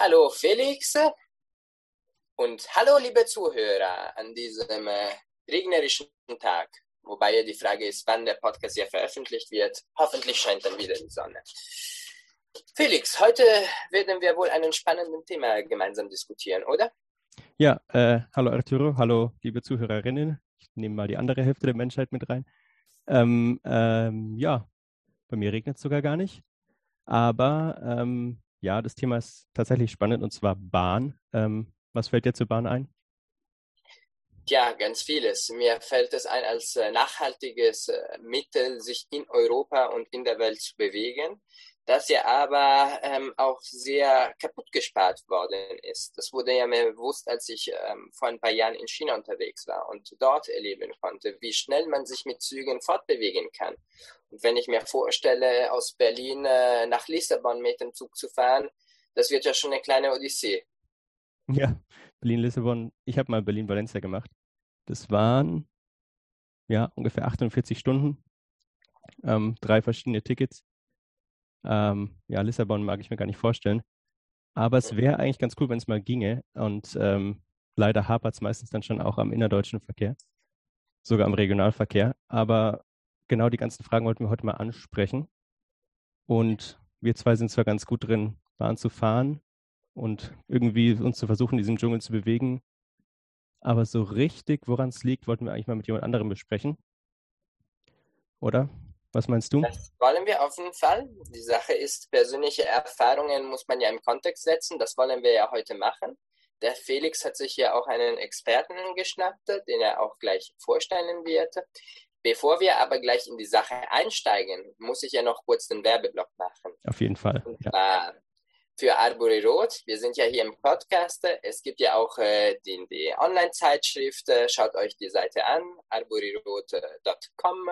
Hallo Felix und hallo liebe Zuhörer an diesem äh, regnerischen Tag. Wobei die Frage ist, wann der Podcast hier veröffentlicht wird. Hoffentlich scheint dann wieder die Sonne. Felix, heute werden wir wohl ein spannendes Thema gemeinsam diskutieren, oder? Ja, äh, hallo Arturo, hallo liebe Zuhörerinnen. Ich nehme mal die andere Hälfte der Menschheit mit rein. Ähm, ähm, ja, bei mir regnet es sogar gar nicht. Aber ähm, ja, das Thema ist tatsächlich spannend und zwar Bahn. Ähm, was fällt dir zur Bahn ein? Ja, ganz vieles. Mir fällt es ein als äh, nachhaltiges äh, Mittel, sich in Europa und in der Welt zu bewegen das ja aber ähm, auch sehr kaputt gespart worden ist. Das wurde ja mir bewusst, als ich ähm, vor ein paar Jahren in China unterwegs war und dort erleben konnte, wie schnell man sich mit Zügen fortbewegen kann. Und wenn ich mir vorstelle, aus Berlin äh, nach Lissabon mit dem Zug zu fahren, das wird ja schon eine kleine Odyssee. Ja, Berlin-Lissabon. Ich habe mal Berlin-Valencia gemacht. Das waren ja ungefähr 48 Stunden, ähm, drei verschiedene Tickets ähm, ja, Lissabon mag ich mir gar nicht vorstellen. Aber es wäre eigentlich ganz cool, wenn es mal ginge. Und ähm, leider hapert es meistens dann schon auch am innerdeutschen Verkehr, sogar am Regionalverkehr. Aber genau die ganzen Fragen wollten wir heute mal ansprechen. Und wir zwei sind zwar ganz gut drin, Bahn zu fahren und irgendwie uns zu versuchen, in diesem Dschungel zu bewegen. Aber so richtig, woran es liegt, wollten wir eigentlich mal mit jemand anderem besprechen. Oder? Was meinst du? Das wollen wir auf jeden Fall. Die Sache ist, persönliche Erfahrungen muss man ja im Kontext setzen. Das wollen wir ja heute machen. Der Felix hat sich ja auch einen Experten geschnappt, den er auch gleich vorstellen wird. Bevor wir aber gleich in die Sache einsteigen, muss ich ja noch kurz den Werbeblock machen. Auf jeden Fall. Und zwar ja. für Arbori Rot. Wir sind ja hier im Podcast. Es gibt ja auch äh, die, die Online-Zeitschrift. Schaut euch die Seite an, arborirot.com.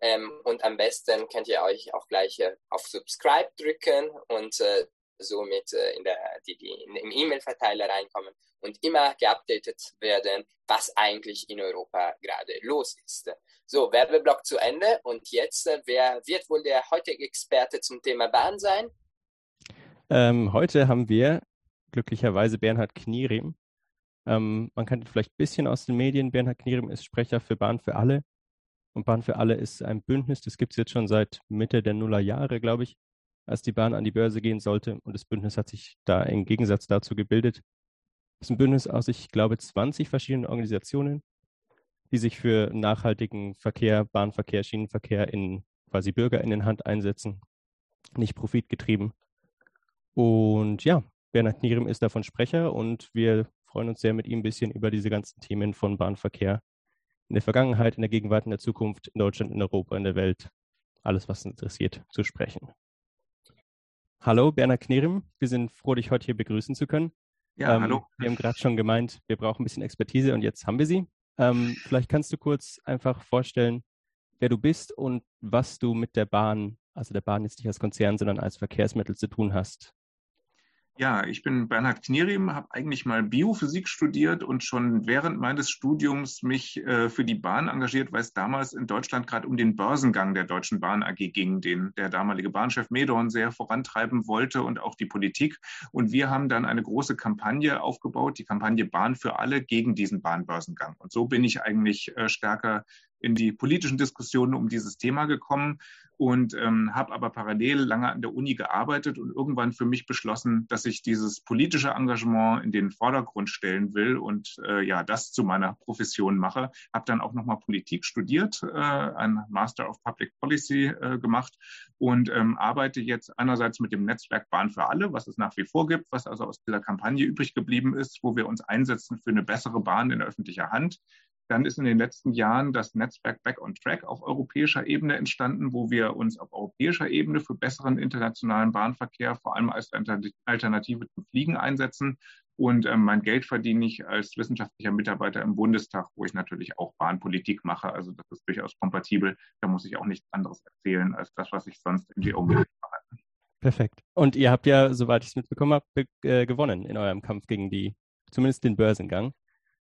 Ähm, und am besten könnt ihr euch auch gleich auf Subscribe drücken und äh, somit äh, in der, die, die im E-Mail-Verteiler reinkommen und immer geupdatet werden, was eigentlich in Europa gerade los ist. So, Werbeblock zu Ende und jetzt, äh, wer wird wohl der heutige Experte zum Thema Bahn sein? Ähm, heute haben wir glücklicherweise Bernhard Knierim. Ähm, man kann vielleicht ein bisschen aus den Medien. Bernhard Knierim ist Sprecher für Bahn für alle und Bahn für alle ist ein Bündnis, das gibt es jetzt schon seit Mitte der Nullerjahre, glaube ich, als die Bahn an die Börse gehen sollte. Und das Bündnis hat sich da im Gegensatz dazu gebildet. Das ist ein Bündnis aus, ich glaube, 20 verschiedenen Organisationen, die sich für nachhaltigen Verkehr, Bahnverkehr, Schienenverkehr in quasi BürgerInnenhand einsetzen, nicht profitgetrieben. Und ja, Bernhard Nierem ist davon Sprecher und wir freuen uns sehr, mit ihm ein bisschen über diese ganzen Themen von Bahnverkehr in der Vergangenheit, in der Gegenwart, in der Zukunft, in Deutschland, in Europa, in der Welt, alles, was uns interessiert, zu sprechen. Hallo, Bernhard Knerim. Wir sind froh, dich heute hier begrüßen zu können. Ja, ähm, hallo. Wir haben gerade schon gemeint, wir brauchen ein bisschen Expertise und jetzt haben wir sie. Ähm, vielleicht kannst du kurz einfach vorstellen, wer du bist und was du mit der Bahn, also der Bahn jetzt nicht als Konzern, sondern als Verkehrsmittel zu tun hast. Ja, ich bin Bernhard Knierim, habe eigentlich mal Biophysik studiert und schon während meines Studiums mich äh, für die Bahn engagiert, weil es damals in Deutschland gerade um den Börsengang der Deutschen Bahn AG ging, den der damalige Bahnchef Medorn sehr vorantreiben wollte und auch die Politik. Und wir haben dann eine große Kampagne aufgebaut, die Kampagne Bahn für alle gegen diesen Bahnbörsengang. Und so bin ich eigentlich äh, stärker in die politischen Diskussionen um dieses Thema gekommen und ähm, habe aber parallel lange an der Uni gearbeitet und irgendwann für mich beschlossen, dass ich dieses politische Engagement in den Vordergrund stellen will und äh, ja, das zu meiner Profession mache. Habe dann auch nochmal Politik studiert, äh, ein Master of Public Policy äh, gemacht und ähm, arbeite jetzt einerseits mit dem Netzwerk Bahn für alle, was es nach wie vor gibt, was also aus dieser Kampagne übrig geblieben ist, wo wir uns einsetzen für eine bessere Bahn in öffentlicher Hand. Dann ist in den letzten Jahren das Netzwerk Back on Track auf europäischer Ebene entstanden, wo wir uns auf europäischer Ebene für besseren internationalen Bahnverkehr, vor allem als Alternative zum Fliegen einsetzen. Und ähm, mein Geld verdiene ich als wissenschaftlicher Mitarbeiter im Bundestag, wo ich natürlich auch Bahnpolitik mache. Also das ist durchaus kompatibel. Da muss ich auch nichts anderes erzählen als das, was ich sonst in die mache. Perfekt. Und ihr habt ja, soweit ich es mitbekommen habe, äh, gewonnen in eurem Kampf gegen die, zumindest den Börsengang.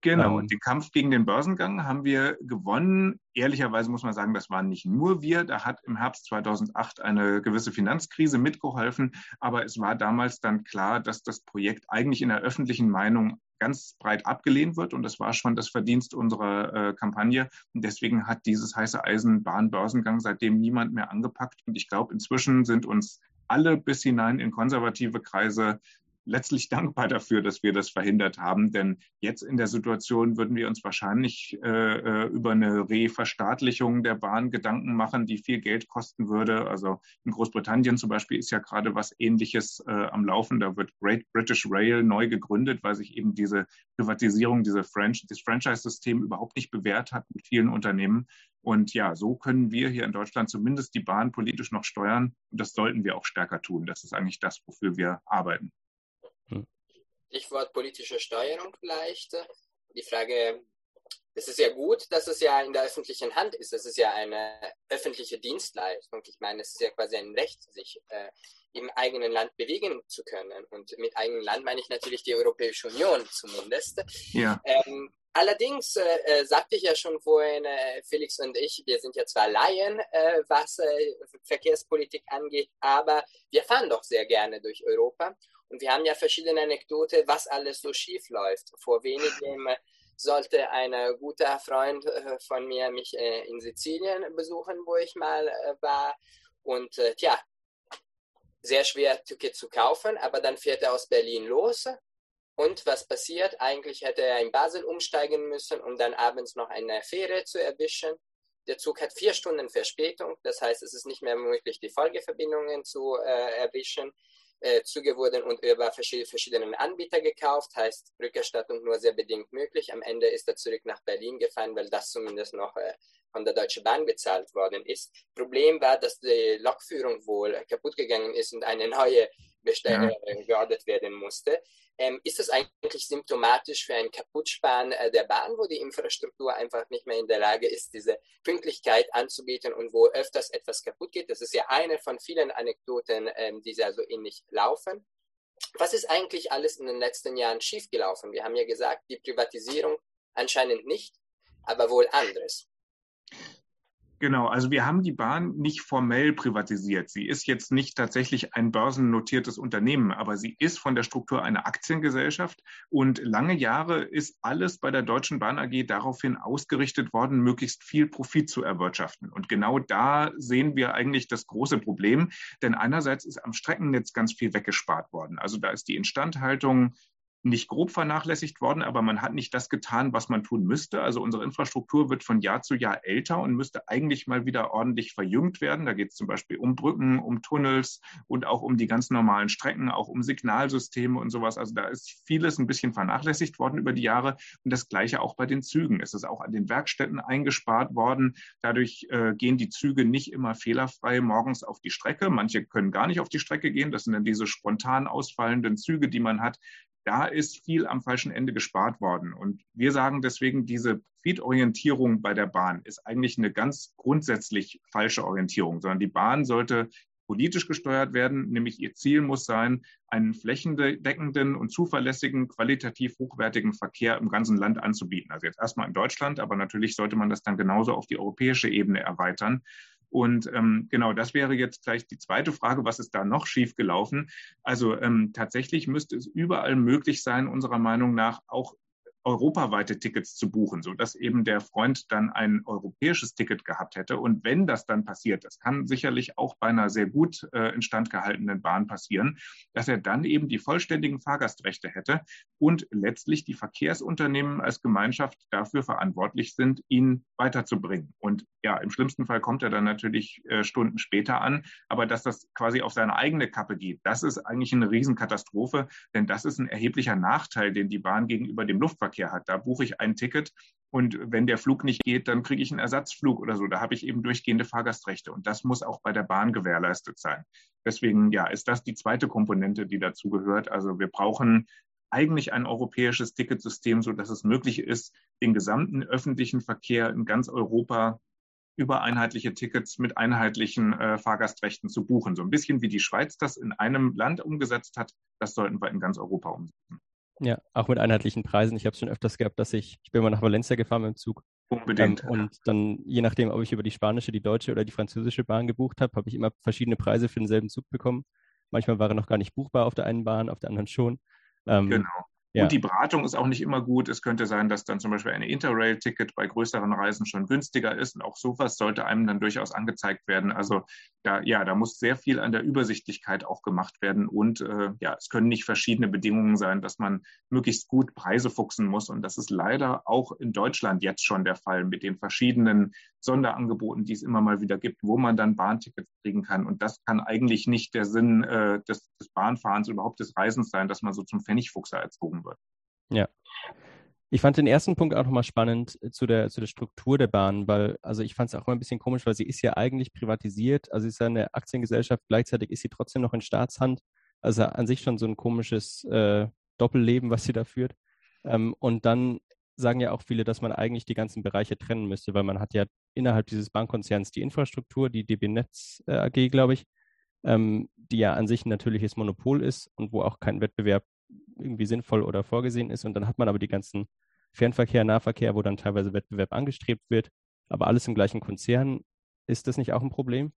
Genau, ähm, den Kampf gegen den Börsengang haben wir gewonnen. Ehrlicherweise muss man sagen, das waren nicht nur wir. Da hat im Herbst 2008 eine gewisse Finanzkrise mitgeholfen. Aber es war damals dann klar, dass das Projekt eigentlich in der öffentlichen Meinung ganz breit abgelehnt wird. Und das war schon das Verdienst unserer äh, Kampagne. Und deswegen hat dieses heiße Eisenbahn-Börsengang seitdem niemand mehr angepackt. Und ich glaube, inzwischen sind uns alle bis hinein in konservative Kreise letztlich dankbar dafür, dass wir das verhindert haben. Denn jetzt in der Situation würden wir uns wahrscheinlich äh, äh, über eine Reverstaatlichung der Bahn Gedanken machen, die viel Geld kosten würde. Also in Großbritannien zum Beispiel ist ja gerade was Ähnliches äh, am Laufen. Da wird Great British Rail neu gegründet, weil sich eben diese Privatisierung, diese Franch das Franchise-System überhaupt nicht bewährt hat mit vielen Unternehmen. Und ja, so können wir hier in Deutschland zumindest die Bahn politisch noch steuern. Und das sollten wir auch stärker tun. Das ist eigentlich das, wofür wir arbeiten. Stichwort politische Steuerung vielleicht. Die Frage, es ist ja gut, dass es ja in der öffentlichen Hand ist. Es ist ja eine öffentliche Dienstleistung. Ich meine, es ist ja quasi ein Recht, sich äh, im eigenen Land bewegen zu können. Und mit eigenem Land meine ich natürlich die Europäische Union zumindest. Ja. Ähm, allerdings äh, äh sagte ich ja schon vorhin, äh, Felix und ich, wir sind ja zwar Laien, äh, was äh, Verkehrspolitik angeht, aber wir fahren doch sehr gerne durch Europa. Und wir haben ja verschiedene Anekdoten, was alles so schief läuft. Vor wenigem sollte ein guter Freund äh, von mir mich äh, in Sizilien besuchen, wo ich mal äh, war. Und tja, sehr schwer Ticket zu kaufen, aber dann fährt er aus Berlin los. Und was passiert? Eigentlich hätte er in Basel umsteigen müssen, um dann abends noch eine Fähre zu erwischen. Der Zug hat vier Stunden Verspätung, das heißt, es ist nicht mehr möglich, die Folgeverbindungen zu äh, erwischen äh, Züge wurden und über verschiedene Anbieter gekauft, heißt Rückerstattung nur sehr bedingt möglich. Am Ende ist er zurück nach Berlin gefahren, weil das zumindest noch äh, von der Deutschen Bahn bezahlt worden ist. Problem war, dass die Lokführung wohl kaputt gegangen ist und eine neue Äh, geordert werden musste. Ähm, ist das eigentlich symptomatisch für ein Kaputtsparen äh, der Bahn, wo die Infrastruktur einfach nicht mehr in der Lage ist, diese Pünktlichkeit anzubieten und wo öfters etwas kaputt geht? Das ist ja eine von vielen Anekdoten, ähm, die ja so ähnlich laufen. Was ist eigentlich alles in den letzten Jahren schiefgelaufen? Wir haben ja gesagt, die Privatisierung anscheinend nicht, aber wohl anderes. Genau, also wir haben die Bahn nicht formell privatisiert. Sie ist jetzt nicht tatsächlich ein börsennotiertes Unternehmen, aber sie ist von der Struktur eine Aktiengesellschaft und lange Jahre ist alles bei der Deutschen Bahn AG daraufhin ausgerichtet worden, möglichst viel Profit zu erwirtschaften. Und genau da sehen wir eigentlich das große Problem, denn einerseits ist am Streckennetz ganz viel weggespart worden. Also da ist die Instandhaltung nicht grob vernachlässigt worden, aber man hat nicht das getan, was man tun müsste. Also unsere Infrastruktur wird von Jahr zu Jahr älter und müsste eigentlich mal wieder ordentlich verjüngt werden. Da geht es zum Beispiel um Brücken, um Tunnels und auch um die ganz normalen Strecken, auch um Signalsysteme und sowas. Also da ist vieles ein bisschen vernachlässigt worden über die Jahre. Und das Gleiche auch bei den Zügen. Es ist auch an den Werkstätten eingespart worden. Dadurch äh, gehen die Züge nicht immer fehlerfrei morgens auf die Strecke. Manche können gar nicht auf die Strecke gehen. Das sind dann diese spontan ausfallenden Züge, die man hat da ist viel am falschen Ende gespart worden. Und wir sagen deswegen, diese Profitorientierung bei der Bahn ist eigentlich eine ganz grundsätzlich falsche Orientierung, sondern die Bahn sollte politisch gesteuert werden, nämlich ihr Ziel muss sein, einen flächendeckenden und zuverlässigen, qualitativ hochwertigen Verkehr im ganzen Land anzubieten. Also jetzt erstmal in Deutschland, aber natürlich sollte man das dann genauso auf die europäische Ebene erweitern. Und ähm, genau, das wäre jetzt gleich die zweite Frage, was ist da noch schiefgelaufen? Also ähm, tatsächlich müsste es überall möglich sein, unserer Meinung nach auch europaweite Tickets zu buchen, so dass eben der Freund dann ein europäisches Ticket gehabt hätte. Und wenn das dann passiert, das kann sicherlich auch bei einer sehr gut äh, instand gehaltenen Bahn passieren, dass er dann eben die vollständigen Fahrgastrechte hätte und letztlich die Verkehrsunternehmen als Gemeinschaft dafür verantwortlich sind, ihn weiterzubringen. Und ja, im schlimmsten Fall kommt er dann natürlich äh, Stunden später an, aber dass das quasi auf seine eigene Kappe geht, das ist eigentlich eine Riesenkatastrophe, denn das ist ein erheblicher Nachteil, den die Bahn gegenüber dem Luftverkehr Flugverkehr hat. Da buche ich ein Ticket und wenn der Flug nicht geht, dann kriege ich einen Ersatzflug oder so. Da habe ich eben durchgehende Fahrgastrechte und das muss auch bei der Bahn gewährleistet sein. Deswegen, ja, ist das die zweite Komponente, die dazu gehört. Also wir brauchen eigentlich ein europäisches Ticketsystem, so dass es möglich ist, den gesamten öffentlichen Verkehr in ganz Europa über einheitliche Tickets mit einheitlichen äh, Fahrgastrechten zu buchen. So ein bisschen wie die Schweiz das in einem Land umgesetzt hat, das sollten wir in ganz Europa umsetzen. Ja, auch mit einheitlichen Preisen. Ich habe es schon öfters gehabt, dass ich, ich bin mal nach Valencia gefahren mit dem Zug. Unbedingt. Ähm, und dann, je nachdem, ob ich über die spanische, die deutsche oder die französische Bahn gebucht habe, habe ich immer verschiedene Preise für denselben Zug bekommen. Manchmal war er noch gar nicht buchbar auf der einen Bahn, auf der anderen schon. Ähm, genau. Ja. Und die Beratung ist auch nicht immer gut. Es könnte sein, dass dann zum Beispiel ein Interrail-Ticket bei größeren Reisen schon günstiger ist. Und auch sowas sollte einem dann durchaus angezeigt werden. Also da, ja, da muss sehr viel an der Übersichtlichkeit auch gemacht werden. Und äh, ja, es können nicht verschiedene Bedingungen sein, dass man möglichst gut Preise fuchsen muss. Und das ist leider auch in Deutschland jetzt schon der Fall mit den verschiedenen Sonderangeboten, die es immer mal wieder gibt, wo man dann Bahntickets kriegen kann. Und das kann eigentlich nicht der Sinn äh, des, des Bahnfahrens, überhaupt des Reisens sein, dass man so zum Pfennigfuchser erzogen wird. Ja. Ich fand den ersten Punkt auch nochmal spannend äh, zu der, zu der Struktur der Bahn, weil, also ich fand es auch immer ein bisschen komisch, weil sie ist ja eigentlich privatisiert, also ist ja eine Aktiengesellschaft, gleichzeitig ist sie trotzdem noch in Staatshand. Also an sich schon so ein komisches äh, Doppelleben, was sie da führt. Ähm, und dann sagen ja auch viele, dass man eigentlich die ganzen Bereiche trennen müsste, weil man hat ja innerhalb dieses Bankkonzerns die Infrastruktur, die DB Netz äh, AG, glaube ich, ähm, die ja an sich ein natürliches Monopol ist und wo auch kein Wettbewerb irgendwie sinnvoll oder vorgesehen ist. Und dann hat man aber die ganzen Fernverkehr, Nahverkehr, wo dann teilweise Wettbewerb angestrebt wird, aber alles im gleichen Konzern. Ist das nicht auch ein Problem?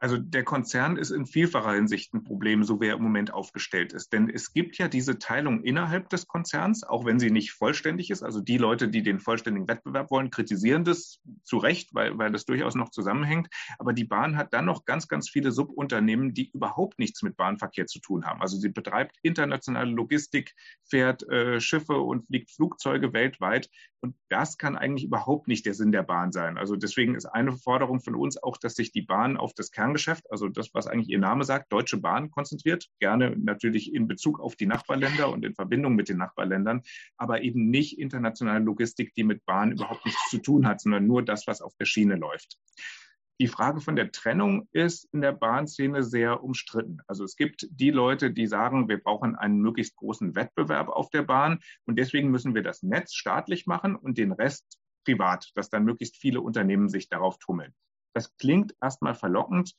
Also der Konzern ist in vielfacher Hinsicht ein Problem, so wie er im Moment aufgestellt ist. Denn es gibt ja diese Teilung innerhalb des Konzerns, auch wenn sie nicht vollständig ist. Also die Leute, die den vollständigen Wettbewerb wollen, kritisieren das zu Recht, weil, weil das durchaus noch zusammenhängt. Aber die Bahn hat dann noch ganz, ganz viele Subunternehmen, die überhaupt nichts mit Bahnverkehr zu tun haben. Also sie betreibt internationale Logistik, fährt äh, Schiffe und fliegt Flugzeuge weltweit. Und das kann eigentlich überhaupt nicht der Sinn der Bahn sein. Also deswegen ist eine Forderung von uns auch, dass sich die Bahn auf das Kern Kerngeschäft, also das, was eigentlich ihr Name sagt, Deutsche Bahn konzentriert, gerne natürlich in Bezug auf die Nachbarländer und in Verbindung mit den Nachbarländern, aber eben nicht internationale Logistik, die mit Bahn überhaupt nichts zu tun hat, sondern nur das, was auf der Schiene läuft. Die Frage von der Trennung ist in der Bahnszene sehr umstritten. Also es gibt die Leute, die sagen, wir brauchen einen möglichst großen Wettbewerb auf der Bahn und deswegen müssen wir das Netz staatlich machen und den Rest privat, dass dann möglichst viele Unternehmen sich darauf tummeln. Das klingt erstmal verlockend,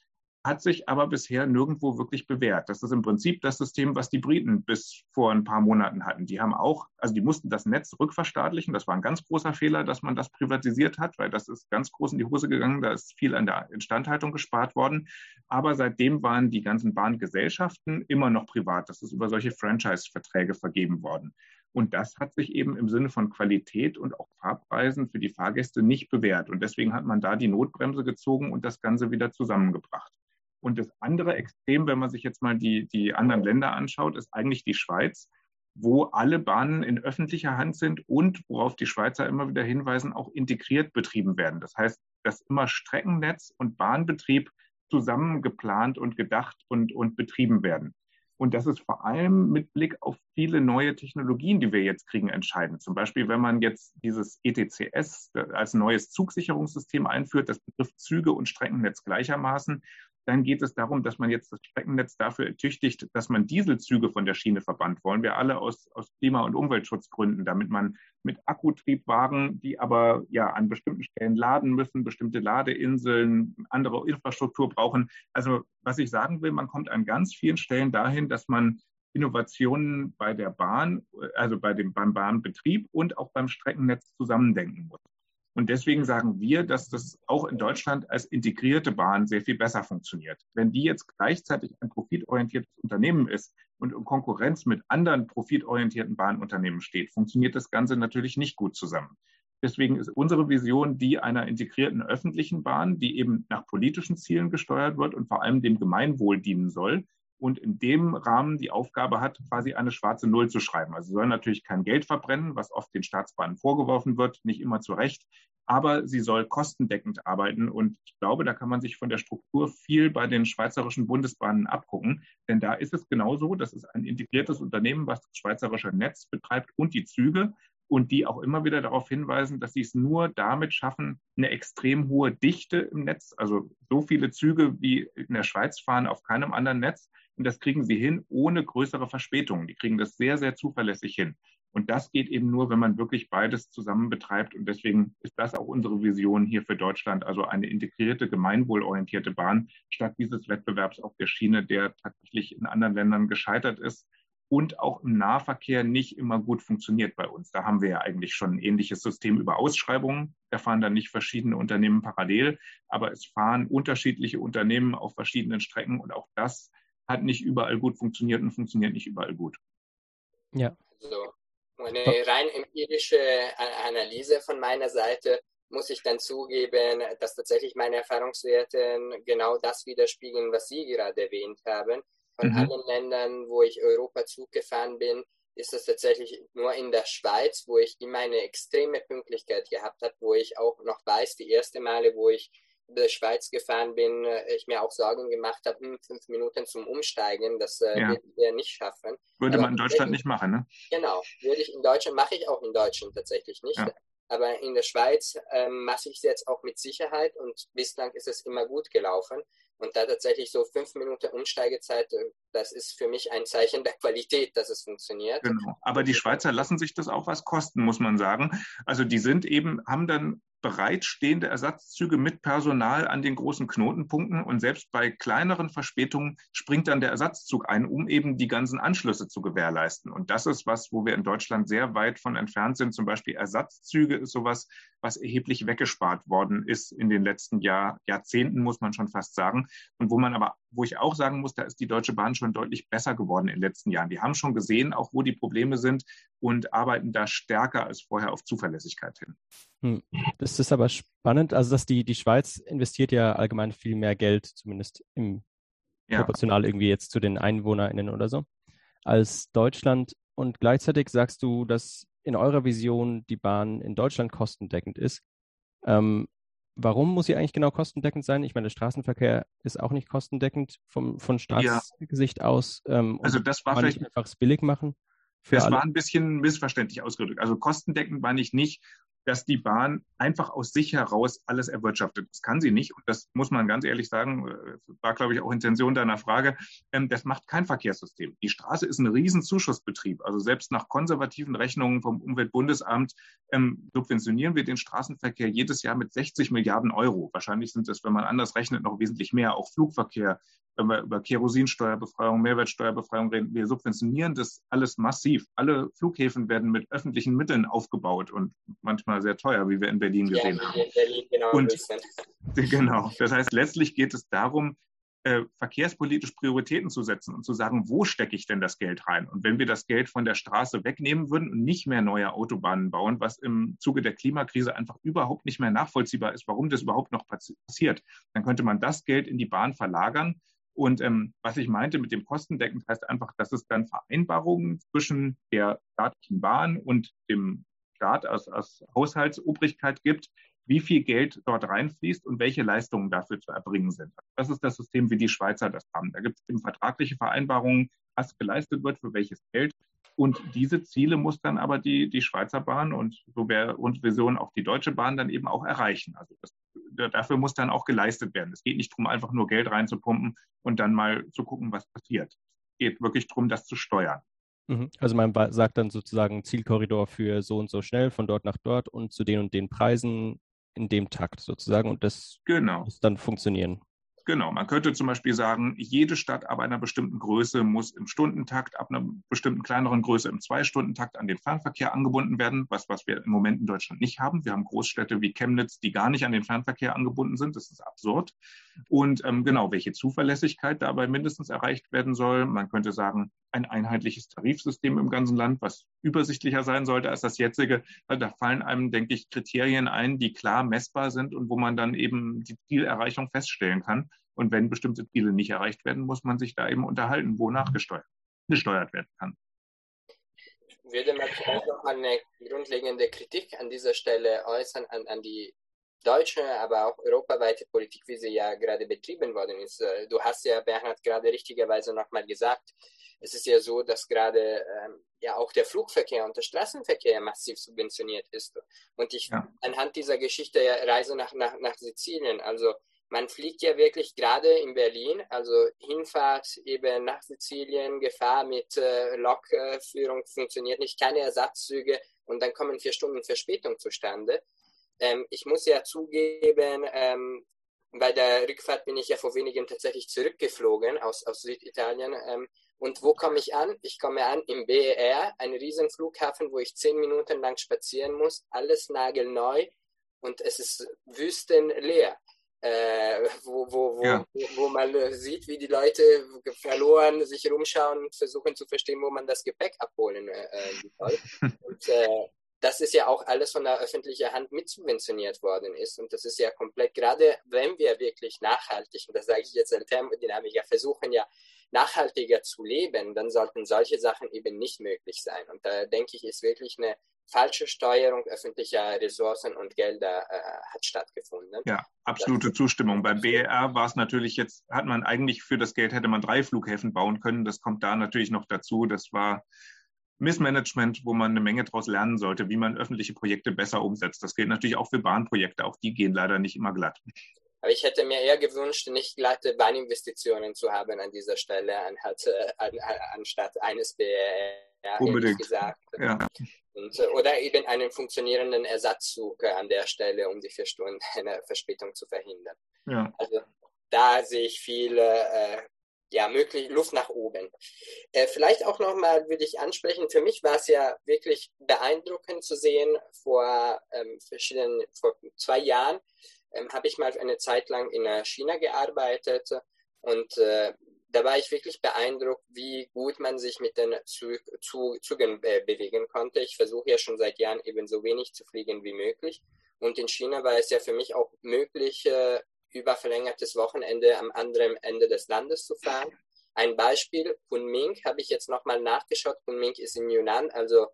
hat sich aber bisher nirgendwo wirklich bewährt. Das ist im Prinzip das System, was die Briten bis vor ein paar Monaten hatten. Die haben auch, also die mussten das Netz rückverstaatlichen. Das war ein ganz großer Fehler, dass man das privatisiert hat, weil das ist ganz groß in die Hose gegangen. Da ist viel an der Instandhaltung gespart worden. Aber seitdem waren die ganzen Bahngesellschaften immer noch privat. Das ist über solche Franchise-Verträge vergeben worden. Und das hat sich eben im Sinne von Qualität und auch Fahrpreisen für die Fahrgäste nicht bewährt. Und deswegen hat man da die Notbremse gezogen und das Ganze wieder zusammengebracht. Und das andere Extrem, wenn man sich jetzt mal die, die anderen Länder anschaut, ist eigentlich die Schweiz, wo alle Bahnen in öffentlicher Hand sind und worauf die Schweizer immer wieder hinweisen, auch integriert betrieben werden. Das heißt, dass immer Streckennetz und Bahnbetrieb zusammen geplant und gedacht und, und betrieben werden. Und das ist vor allem mit Blick auf viele neue Technologien, die wir jetzt kriegen, entscheidend. Zum Beispiel, wenn man jetzt dieses ETCS als neues Zugsicherungssystem einführt, das betrifft Züge und Streckennetz gleichermaßen, dann geht es darum, dass man jetzt das Streckennetz dafür ertüchtigt, dass man Dieselzüge von der Schiene verbannt. Wollen wir alle aus, aus Klima- und Umweltschutzgründen, damit man mit Akkutriebwagen, die aber ja an bestimmten Stellen laden müssen, bestimmte Ladeinseln, andere Infrastruktur brauchen. Also was ich sagen will, man kommt an ganz vielen Stellen dahin, dass man Innovationen bei der Bahn, also bei dem, beim Bahnbetrieb und auch beim Streckennetz zusammendenken muss. Und deswegen sagen wir, dass das auch in Deutschland als integrierte Bahn sehr viel besser funktioniert. Wenn die jetzt gleichzeitig ein profitorientiertes Unternehmen ist und in Konkurrenz mit anderen profitorientierten Bahnunternehmen steht, funktioniert das Ganze natürlich nicht gut zusammen. Deswegen ist unsere Vision die einer integrierten öffentlichen Bahn, die eben nach politischen Zielen gesteuert wird und vor allem dem Gemeinwohl dienen soll, und in dem Rahmen die Aufgabe hat, quasi eine schwarze Null zu schreiben. Also sie soll natürlich kein Geld verbrennen, was oft den Staatsbahnen vorgeworfen wird, nicht immer zu Recht, aber sie soll kostendeckend arbeiten. Und ich glaube, da kann man sich von der Struktur viel bei den schweizerischen Bundesbahnen abgucken, denn da ist es genauso, das ist ein integriertes Unternehmen, was das schweizerische Netz betreibt und die Züge und die auch immer wieder darauf hinweisen, dass sie es nur damit schaffen, eine extrem hohe Dichte im Netz, also so viele Züge wie in der Schweiz fahren auf keinem anderen Netz, und das kriegen sie hin ohne größere Verspätungen. Die kriegen das sehr, sehr zuverlässig hin. Und das geht eben nur, wenn man wirklich beides zusammen betreibt. Und deswegen ist das auch unsere Vision hier für Deutschland, also eine integrierte, gemeinwohlorientierte Bahn, statt dieses Wettbewerbs auf der Schiene, der tatsächlich in anderen Ländern gescheitert ist und auch im Nahverkehr nicht immer gut funktioniert bei uns. Da haben wir ja eigentlich schon ein ähnliches System über Ausschreibungen. Da fahren dann nicht verschiedene Unternehmen parallel, aber es fahren unterschiedliche Unternehmen auf verschiedenen Strecken und auch das hat nicht überall gut funktioniert und funktioniert nicht überall gut. Ja. Also eine rein empirische Analyse von meiner Seite muss ich dann zugeben, dass tatsächlich meine Erfahrungswerte genau das widerspiegeln, was Sie gerade erwähnt haben. Von mhm. allen Ländern, wo ich Europa zugefahren bin, ist es tatsächlich nur in der Schweiz, wo ich immer eine extreme Pünktlichkeit gehabt habe, wo ich auch noch weiß, die erste Male, wo ich in der Schweiz gefahren bin, äh, ich mir auch Sorgen gemacht habe, hm, fünf Minuten zum Umsteigen, das äh, ja. wir nicht schaffen. Würde Aber man in Deutschland nicht machen, ne? Genau, würde ich in Deutschland, mache ich auch in Deutschland tatsächlich nicht. Ja. Aber in der Schweiz ähm, mache ich es jetzt auch mit Sicherheit und bislang ist es immer gut gelaufen. Und da tatsächlich so fünf Minuten Umsteigezeit, äh, das ist für mich ein Zeichen der Qualität, dass es funktioniert. Genau. Aber die Schweizer lassen sich das auch was kosten, muss man sagen. Also die sind eben, haben dann bereitstehende Ersatzzüge mit Personal an den großen Knotenpunkten und selbst bei kleineren Verspätungen springt dann der Ersatzzug ein, um eben die ganzen Anschlüsse zu gewährleisten. Und das ist was, wo wir in Deutschland sehr weit von entfernt sind. Zum Beispiel Ersatzzüge ist sowas, was erheblich weggespart worden ist in den letzten Jahr, Jahrzehnten, muss man schon fast sagen. Und wo man aber, wo ich auch sagen muss, da ist die Deutsche Bahn schon deutlich besser geworden in den letzten Jahren. Die haben schon gesehen, auch wo die Probleme sind und arbeiten da stärker als vorher auf Zuverlässigkeit hin. Hm. Das ist aber spannend, also dass die, die Schweiz investiert ja allgemein viel mehr Geld, zumindest im ja. proportional irgendwie jetzt zu den EinwohnerInnen oder so, als Deutschland. Und gleichzeitig sagst du, dass in eurer Vision die Bahn in Deutschland kostendeckend ist. Ähm, warum muss sie eigentlich genau kostendeckend sein? Ich meine, der Straßenverkehr ist auch nicht kostendeckend vom, von Staatsgesicht ja. aus. Ähm, also das war vielleicht einfach billig machen. das alle. war ein bisschen missverständlich ausgedrückt. Also kostendeckend meine ich nicht, dass die Bahn einfach aus sich heraus alles erwirtschaftet. Das kann sie nicht. Und das muss man ganz ehrlich sagen, äh, war, glaube ich, auch Intention deiner Frage. Ähm, das macht kein Verkehrssystem. Die Straße ist ein Riesenzuschussbetrieb. Also selbst nach konservativen Rechnungen vom Umweltbundesamt ähm, subventionieren wir den Straßenverkehr jedes Jahr mit 60 Milliarden Euro. Wahrscheinlich sind es, wenn man anders rechnet, noch wesentlich mehr. Auch Flugverkehr, wenn wir über Kerosinsteuerbefreiung, Mehrwertsteuerbefreiung reden, wir subventionieren das alles massiv. Alle Flughäfen werden mit öffentlichen Mitteln aufgebaut und manchmal sehr teuer, wie wir in Berlin gesehen ja, haben. Berlin genau und, genau. Das heißt, letztlich geht es darum, äh, verkehrspolitisch Prioritäten zu setzen und zu sagen, wo stecke ich denn das Geld rein? Und wenn wir das Geld von der Straße wegnehmen würden und nicht mehr neue Autobahnen bauen, was im Zuge der Klimakrise einfach überhaupt nicht mehr nachvollziehbar ist, warum das überhaupt noch passiert, dann könnte man das Geld in die Bahn verlagern und ähm, was ich meinte mit dem kostendeckend heißt einfach, dass es dann Vereinbarungen zwischen der staatlichen Bahn und dem Staat als, als Haushaltsobrigkeit gibt, wie viel Geld dort reinfließt und welche Leistungen dafür zu erbringen sind. Das ist das System, wie die Schweizer das haben. Da gibt es eben vertragliche Vereinbarungen, was geleistet wird, für welches Geld. Und diese Ziele muss dann aber die, die Schweizer Bahn und so wäre unsere Vision auch die Deutsche Bahn dann eben auch erreichen. Also das, dafür muss dann auch geleistet werden. Es geht nicht darum, einfach nur Geld reinzupumpen und dann mal zu gucken, was passiert. Es geht wirklich darum, das zu steuern. Mhm. Also man sagt dann sozusagen Zielkorridor für so und so schnell von dort nach dort und zu den und den Preisen in dem Takt sozusagen und das genau. muss dann funktionieren. Genau, man könnte zum Beispiel sagen, jede Stadt ab einer bestimmten Größe muss im Stundentakt, ab einer bestimmten kleineren Größe im Zweistundentakt an den Fernverkehr angebunden werden, was, was wir im Moment in Deutschland nicht haben. Wir haben Großstädte wie Chemnitz, die gar nicht an den Fernverkehr angebunden sind. Das ist absurd. Und ähm, genau, welche Zuverlässigkeit dabei mindestens erreicht werden soll. Man könnte sagen, ein einheitliches Tarifsystem im ganzen Land, was übersichtlicher sein sollte als das jetzige. Da fallen einem, denke ich, Kriterien ein, die klar messbar sind und wo man dann eben die Zielerreichung feststellen kann. Und wenn bestimmte Ziele nicht erreicht werden, muss man sich da eben unterhalten, wonach gesteuert, gesteuert werden kann. Würde man vielleicht noch eine grundlegende Kritik an dieser Stelle äußern an, an die deutsche, aber auch europaweite Politik, wie sie ja gerade betrieben worden ist. Äh, du hast ja, Bernhard, gerade richtigerweise nochmal gesagt, es ist ja so, dass gerade ähm, ja auch der Flugverkehr und der Straßenverkehr massiv subventioniert ist. Und ich ja. anhand dieser Geschichte ja, Reise nach, nach, nach Sizilien, also man fliegt ja wirklich gerade in Berlin, also Hinfahrt eben nach Sizilien, Gefahr mit äh, Lokführung funktioniert nicht, keine Ersatzzüge und dann kommen vier Stunden Verspätung zustande. Ähm, ich muss ja zugeben, ähm, bei der Rückfahrt bin ich ja vor wenigen tatsächlich zurückgeflogen aus, aus Süditalien. Ähm, Und wo komme ich an? Ich komme an im BER, ein riesen Flughafen, wo ich zehn Minuten lang spazieren muss, alles nagelneu und es ist wüstenleer. Äh, wo, wo, wo, ja. wo, man sieht, wie die Leute verloren sich rumschauen und versuchen zu verstehen, wo man das Gepäck abholen äh, soll. und äh, das ist ja auch alles von der öffentlichen Hand mitsubventioniert worden ist. Und das ist ja komplett, gerade wenn wir wirklich nachhaltig, und das sage ich jetzt als Thermodynamiker, versuchen ja nachhaltiger zu leben, dann sollten solche Sachen eben nicht möglich sein. Und da denke ich, ist wirklich eine falsche Steuerung öffentlicher Ressourcen und Gelder äh, hat stattgefunden. Ja, absolute das Zustimmung. Bei BER war es natürlich jetzt, hat man eigentlich für das Geld hätte man drei Flughäfen bauen können. Das kommt da natürlich noch dazu. Das war Missmanagement, wo man eine Menge daraus lernen sollte, wie man öffentliche Projekte besser umsetzt. Das gilt natürlich auch für Bahnprojekte. Auch die gehen leider nicht immer glatt. Aber ich hätte mir eher gewünscht, nicht glatte Bahninvestitionen zu haben an dieser Stelle, anstatt, äh, an, anstatt eines BR, Unbedingt. gesagt. Ja. Und, äh, oder eben einen funktionierenden Ersatzzug an der Stelle, um die vier Stunden Verspätung zu verhindern. Ja. Also da sehe ich viel äh, ja, möglich Luft nach oben. Äh, vielleicht auch nochmal würde ich ansprechen, für mich war es ja wirklich beeindruckend zu sehen, vor ähm, verschiedenen, vor zwei Jahren, ähm, habe ich mal eine Zeit lang in äh, China gearbeitet und äh, da war ich wirklich beeindruckt, wie gut man sich mit den Zügen äh, bewegen konnte. Ich versuche ja schon seit Jahren eben so wenig zu fliegen wie möglich. Und in China war es ja für mich auch möglich, äh, über verlängertes Wochenende am anderen Ende des Landes zu fahren. Ein Beispiel, Kunming, habe ich jetzt nochmal nachgeschaut. Kunming ist in Yunnan, also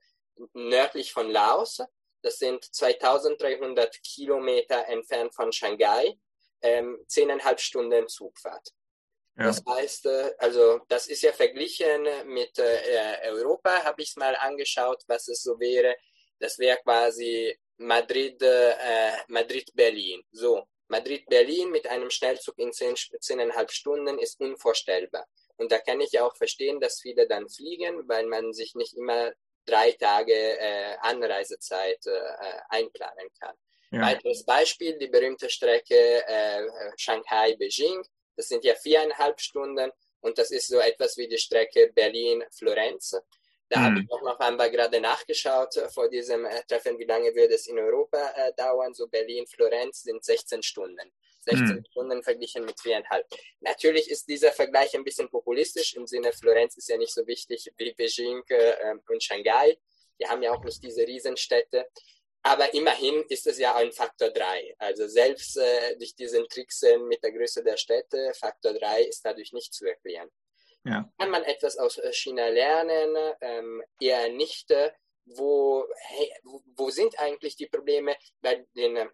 nördlich von Laos. Das sind 2300 Kilometer entfernt von Shanghai, ähm, zehneinhalb Stunden Zugfahrt. Ja. Das heißt, äh, also das ist ja verglichen mit äh, Europa, habe ich es mal angeschaut, was es so wäre. Das wäre quasi Madrid, äh, Madrid-Berlin. So, Madrid-Berlin mit einem Schnellzug in zehn, zehneinhalb Stunden ist unvorstellbar. Und da kann ich ja auch verstehen, dass viele dann fliegen, weil man sich nicht immer drei Tage äh, Anreisezeit äh, einplanen kann. Ja. Weiteres Beispiel, die berühmte Strecke äh, Shanghai-Beijing. Das sind ja viereinhalb Stunden und das ist so etwas wie die Strecke Berlin-Florenz. Da mhm. habe ich auch noch einmal gerade nachgeschaut äh, vor diesem äh, Treffen, wie lange würde es in Europa äh, dauern. So Berlin, Florenz sind 16 Stunden. 16 mhm. Stunden verglichen mit viereinhalb. Natürlich ist dieser Vergleich ein bisschen populistisch im Sinne, Florenz ist ja nicht so wichtig wie Beijing äh, und Shanghai. Wir haben ja auch nicht diese Riesenstädte. Aber immerhin ist es ja ein Faktor 3. Also selbst äh, durch diesen Tricks mit der Größe der Städte, Faktor 3 ist dadurch nicht zu erklären. Ja. Kann man etwas aus äh, China lernen? Ähm, eher nicht. Wo, hey, wo sind eigentlich die Probleme bei den äh,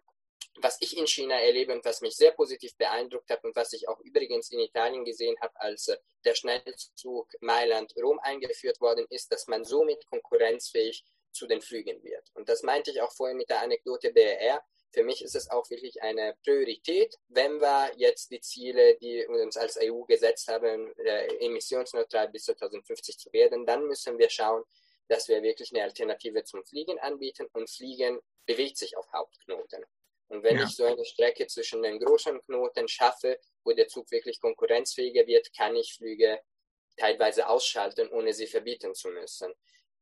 was ich in China erlebe und was mich sehr positiv beeindruckt hat und was ich auch übrigens in Italien gesehen habe, als äh, der Schnellzug Mailand-Rom eingeführt worden ist, dass man somit konkurrenzfähig zu den Flügen wird. Und das meinte ich auch vorhin mit der Anekdote BR. Für mich ist es auch wirklich eine Priorität, wenn wir jetzt die Ziele, die uns als EU gesetzt haben, äh, emissionsneutral bis 2050 zu werden, dann müssen wir schauen, dass wir wirklich eine Alternative zum Fliegen anbieten und Fliegen bewegt sich auf Hauptknoten. Und wenn ja. ich so eine Strecke zwischen den großen Knoten schaffe, wo der Zug wirklich konkurrenzfähiger wird, kann ich Flüge teilweise ausschalten, ohne sie verbieten zu müssen.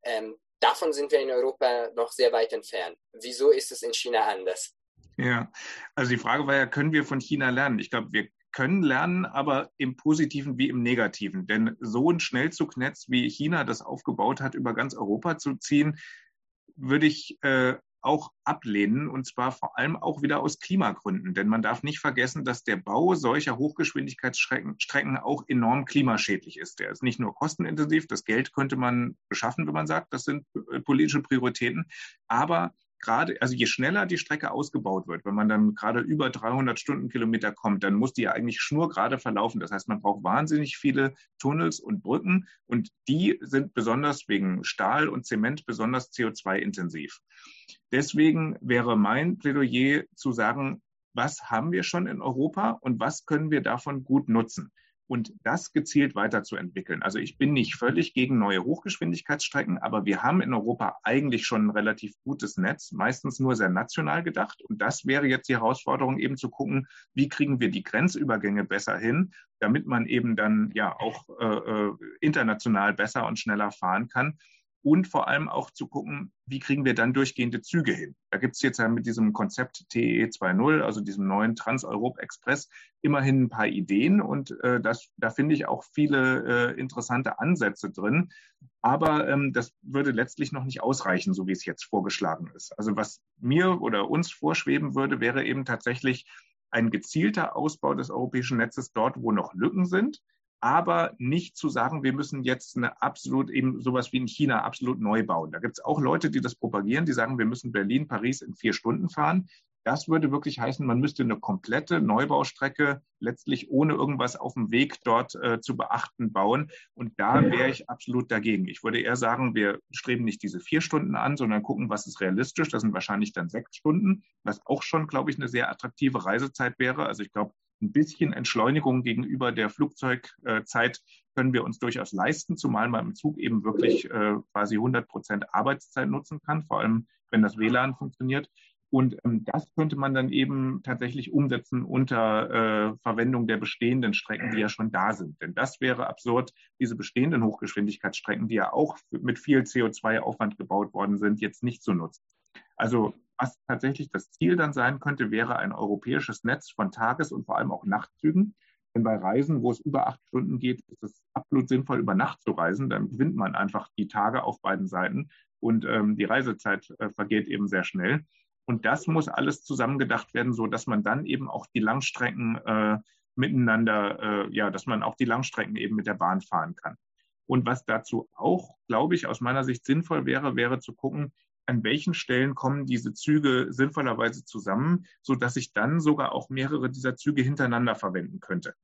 Ähm, davon sind wir in Europa noch sehr weit entfernt. Wieso ist es in China anders? Ja, also die Frage war ja, können wir von China lernen? Ich glaube, wir können lernen, aber im Positiven wie im Negativen. Denn so ein Schnellzugnetz, wie China das aufgebaut hat, über ganz Europa zu ziehen, würde ich äh, auch ablehnen, und zwar vor allem auch wieder aus Klimagründen. Denn man darf nicht vergessen, dass der Bau solcher Hochgeschwindigkeitsstrecken auch enorm klimaschädlich ist. Der ist nicht nur kostenintensiv, das Geld könnte man beschaffen, wenn man sagt, das sind äh, politische Prioritäten, aber gerade, also je schneller die Strecke ausgebaut wird, wenn man dann gerade über 300 Stundenkilometer kommt, dann muss die ja eigentlich schnurgerade verlaufen. Das heißt, man braucht wahnsinnig viele Tunnels und Brücken und die sind besonders wegen Stahl und Zement besonders CO2-intensiv. Deswegen wäre mein Plädoyer zu sagen, was haben wir schon in Europa und was können wir davon gut nutzen? Und das gezielt weiterzuentwickeln. Also ich bin nicht völlig gegen neue Hochgeschwindigkeitsstrecken, aber wir haben in Europa eigentlich schon ein relativ gutes Netz, meistens nur sehr national gedacht. Und das wäre jetzt die Herausforderung, eben zu gucken, wie kriegen wir die Grenzübergänge besser hin, damit man eben dann ja auch äh, äh international besser und schneller fahren kann und vor allem auch zu gucken, wie kriegen wir dann durchgehende Züge hin. Da gibt es jetzt ja mit diesem Konzept TE 2.0, also diesem neuen Trans-Europe Express, immerhin ein paar Ideen und äh, das, da finde ich auch viele äh, interessante Ansätze drin. Aber ähm, das würde letztlich noch nicht ausreichen, so wie es jetzt vorgeschlagen ist. Also was mir oder uns vorschweben würde, wäre eben tatsächlich ein gezielter Ausbau des europäischen Netzes dort, wo noch Lücken sind aber nicht zu sagen, wir müssen jetzt eine absolut eben sowas wie in China absolut neu bauen. Da gibt es auch Leute, die das propagieren, die sagen, wir müssen Berlin, Paris in vier Stunden fahren. Das würde wirklich heißen, man müsste eine komplette Neubaustrecke letztlich ohne irgendwas auf dem Weg dort äh, zu beachten bauen. Und da wäre ich absolut dagegen. Ich würde eher sagen, wir streben nicht diese vier Stunden an, sondern gucken, was ist realistisch. Das sind wahrscheinlich dann sechs Stunden, was auch schon, glaube ich, eine sehr attraktive Reisezeit wäre. Also ich glaube, ein bisschen Entschleunigung gegenüber der Flugzeugzeit können wir uns durchaus leisten, zumal man im Zug eben wirklich äh, quasi 100 Prozent Arbeitszeit nutzen kann, vor allem wenn das WLAN funktioniert. Und ähm, das könnte man dann eben tatsächlich umsetzen unter äh, Verwendung der bestehenden Strecken, die ja schon da sind. Denn das wäre absurd, diese bestehenden Hochgeschwindigkeitsstrecken, die ja auch mit viel CO2-Aufwand gebaut worden sind, jetzt nicht zu nutzen. Also was tatsächlich das Ziel dann sein könnte, wäre ein europäisches Netz von Tages- und vor allem auch Nachtzügen. Denn bei Reisen, wo es über acht Stunden geht, ist es absolut sinnvoll, über Nacht zu reisen. Dann gewinnt man einfach die Tage auf beiden Seiten und ähm, die Reisezeit äh, vergeht eben sehr schnell. Und das muss alles zusammengedacht werden, so dass man dann eben auch die Langstrecken äh, miteinander, äh, ja, dass man auch die Langstrecken eben mit der Bahn fahren kann. Und was dazu auch, glaube ich, aus meiner Sicht sinnvoll wäre, wäre zu gucken, an welchen Stellen kommen diese Züge sinnvollerweise zusammen, so dass ich dann sogar auch mehrere dieser Züge hintereinander verwenden könnte.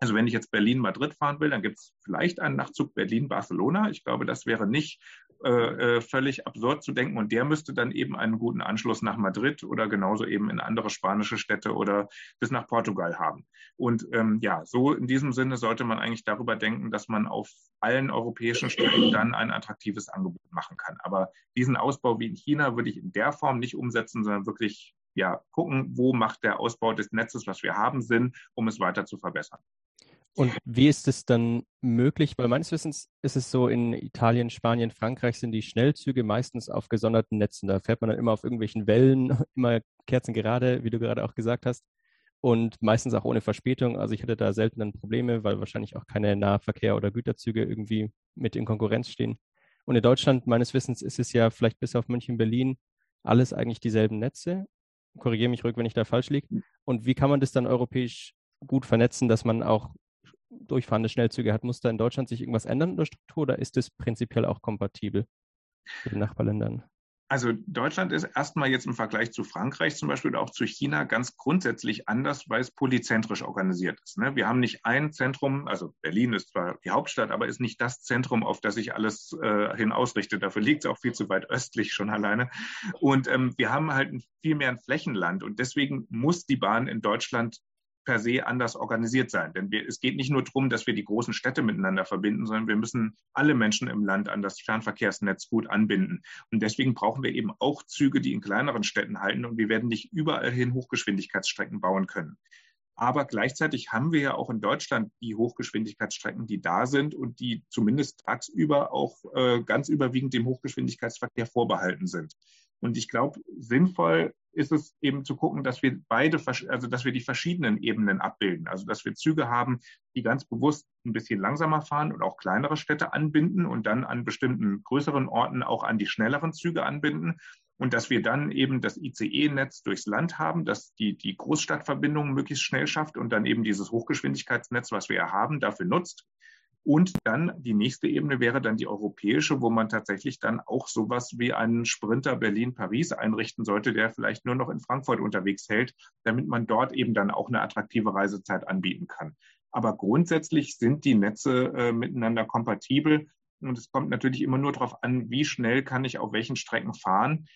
Also wenn ich jetzt Berlin-Madrid fahren will, dann gibt es vielleicht einen Nachtzug Berlin-Barcelona. Ich glaube, das wäre nicht äh, äh, völlig absurd zu denken. Und der müsste dann eben einen guten Anschluss nach Madrid oder genauso eben in andere spanische Städte oder bis nach Portugal haben. Und ähm, ja, so in diesem Sinne sollte man eigentlich darüber denken, dass man auf allen europäischen Strecken dann ein attraktives Angebot machen kann. Aber diesen Ausbau wie in China würde ich in der Form nicht umsetzen, sondern wirklich ja, gucken, wo macht der Ausbau des Netzes, was wir haben, Sinn, um es weiter zu verbessern. Und wie ist es dann möglich? Weil meines Wissens ist es so, in Italien, Spanien, Frankreich sind die Schnellzüge meistens auf gesonderten Netzen. Da fährt man dann immer auf irgendwelchen Wellen, immer kerzengerade, wie du gerade auch gesagt hast. Und meistens auch ohne Verspätung. Also ich hatte da selten dann Probleme, weil wahrscheinlich auch keine Nahverkehr oder Güterzüge irgendwie mit in Konkurrenz stehen. Und in Deutschland, meines Wissens, ist es ja vielleicht bis auf München, Berlin alles eigentlich dieselben Netze. Korrigiere mich ruhig, wenn ich da falsch liege. Und wie kann man das dann europäisch gut vernetzen, dass man auch durchfahrende Schnellzüge hat, muss da in Deutschland sich irgendwas ändern in der Struktur oder ist es prinzipiell auch kompatibel mit den Nachbarländern? Also Deutschland ist erstmal jetzt im Vergleich zu Frankreich zum Beispiel oder auch zu China ganz grundsätzlich anders, weil es polyzentrisch organisiert ist. Ne? Wir haben nicht ein Zentrum, also Berlin ist zwar die Hauptstadt, aber ist nicht das Zentrum, auf das sich alles äh, hin ausrichtet. Dafür liegt es auch viel zu weit östlich schon alleine. Und ähm, wir haben halt viel mehr ein Flächenland und deswegen muss die Bahn in Deutschland per se anders organisiert sein. Denn wir, es geht nicht nur darum, dass wir die großen Städte miteinander verbinden, sondern wir müssen alle Menschen im Land an das Fernverkehrsnetz gut anbinden. Und deswegen brauchen wir eben auch Züge, die in kleineren Städten halten. Und wir werden nicht überall hin Hochgeschwindigkeitsstrecken bauen können. Aber gleichzeitig haben wir ja auch in Deutschland die Hochgeschwindigkeitsstrecken, die da sind und die zumindest tagsüber auch äh, ganz überwiegend dem Hochgeschwindigkeitsverkehr vorbehalten sind. Und ich glaube, sinnvoll ist es eben zu gucken, dass wir beide, also dass wir die verschiedenen Ebenen abbilden. Also dass wir Züge haben, die ganz bewusst ein bisschen langsamer fahren und auch kleinere Städte anbinden und dann an bestimmten größeren Orten auch an die schnelleren Züge anbinden. Und dass wir dann eben das ICE-Netz durchs Land haben, das die, die Großstadtverbindungen möglichst schnell schafft und dann eben dieses Hochgeschwindigkeitsnetz, was wir ja haben, dafür nutzt. Und dann die nächste Ebene wäre dann die europäische, wo man tatsächlich dann auch sowas wie einen Sprinter Berlin-Paris einrichten sollte, der vielleicht nur noch in Frankfurt unterwegs hält, damit man dort eben dann auch eine attraktive Reisezeit anbieten kann. Aber grundsätzlich sind die Netze äh, miteinander kompatibel. Und es kommt natürlich immer nur darauf an, wie schnell kann ich auf welchen Strecken fahren.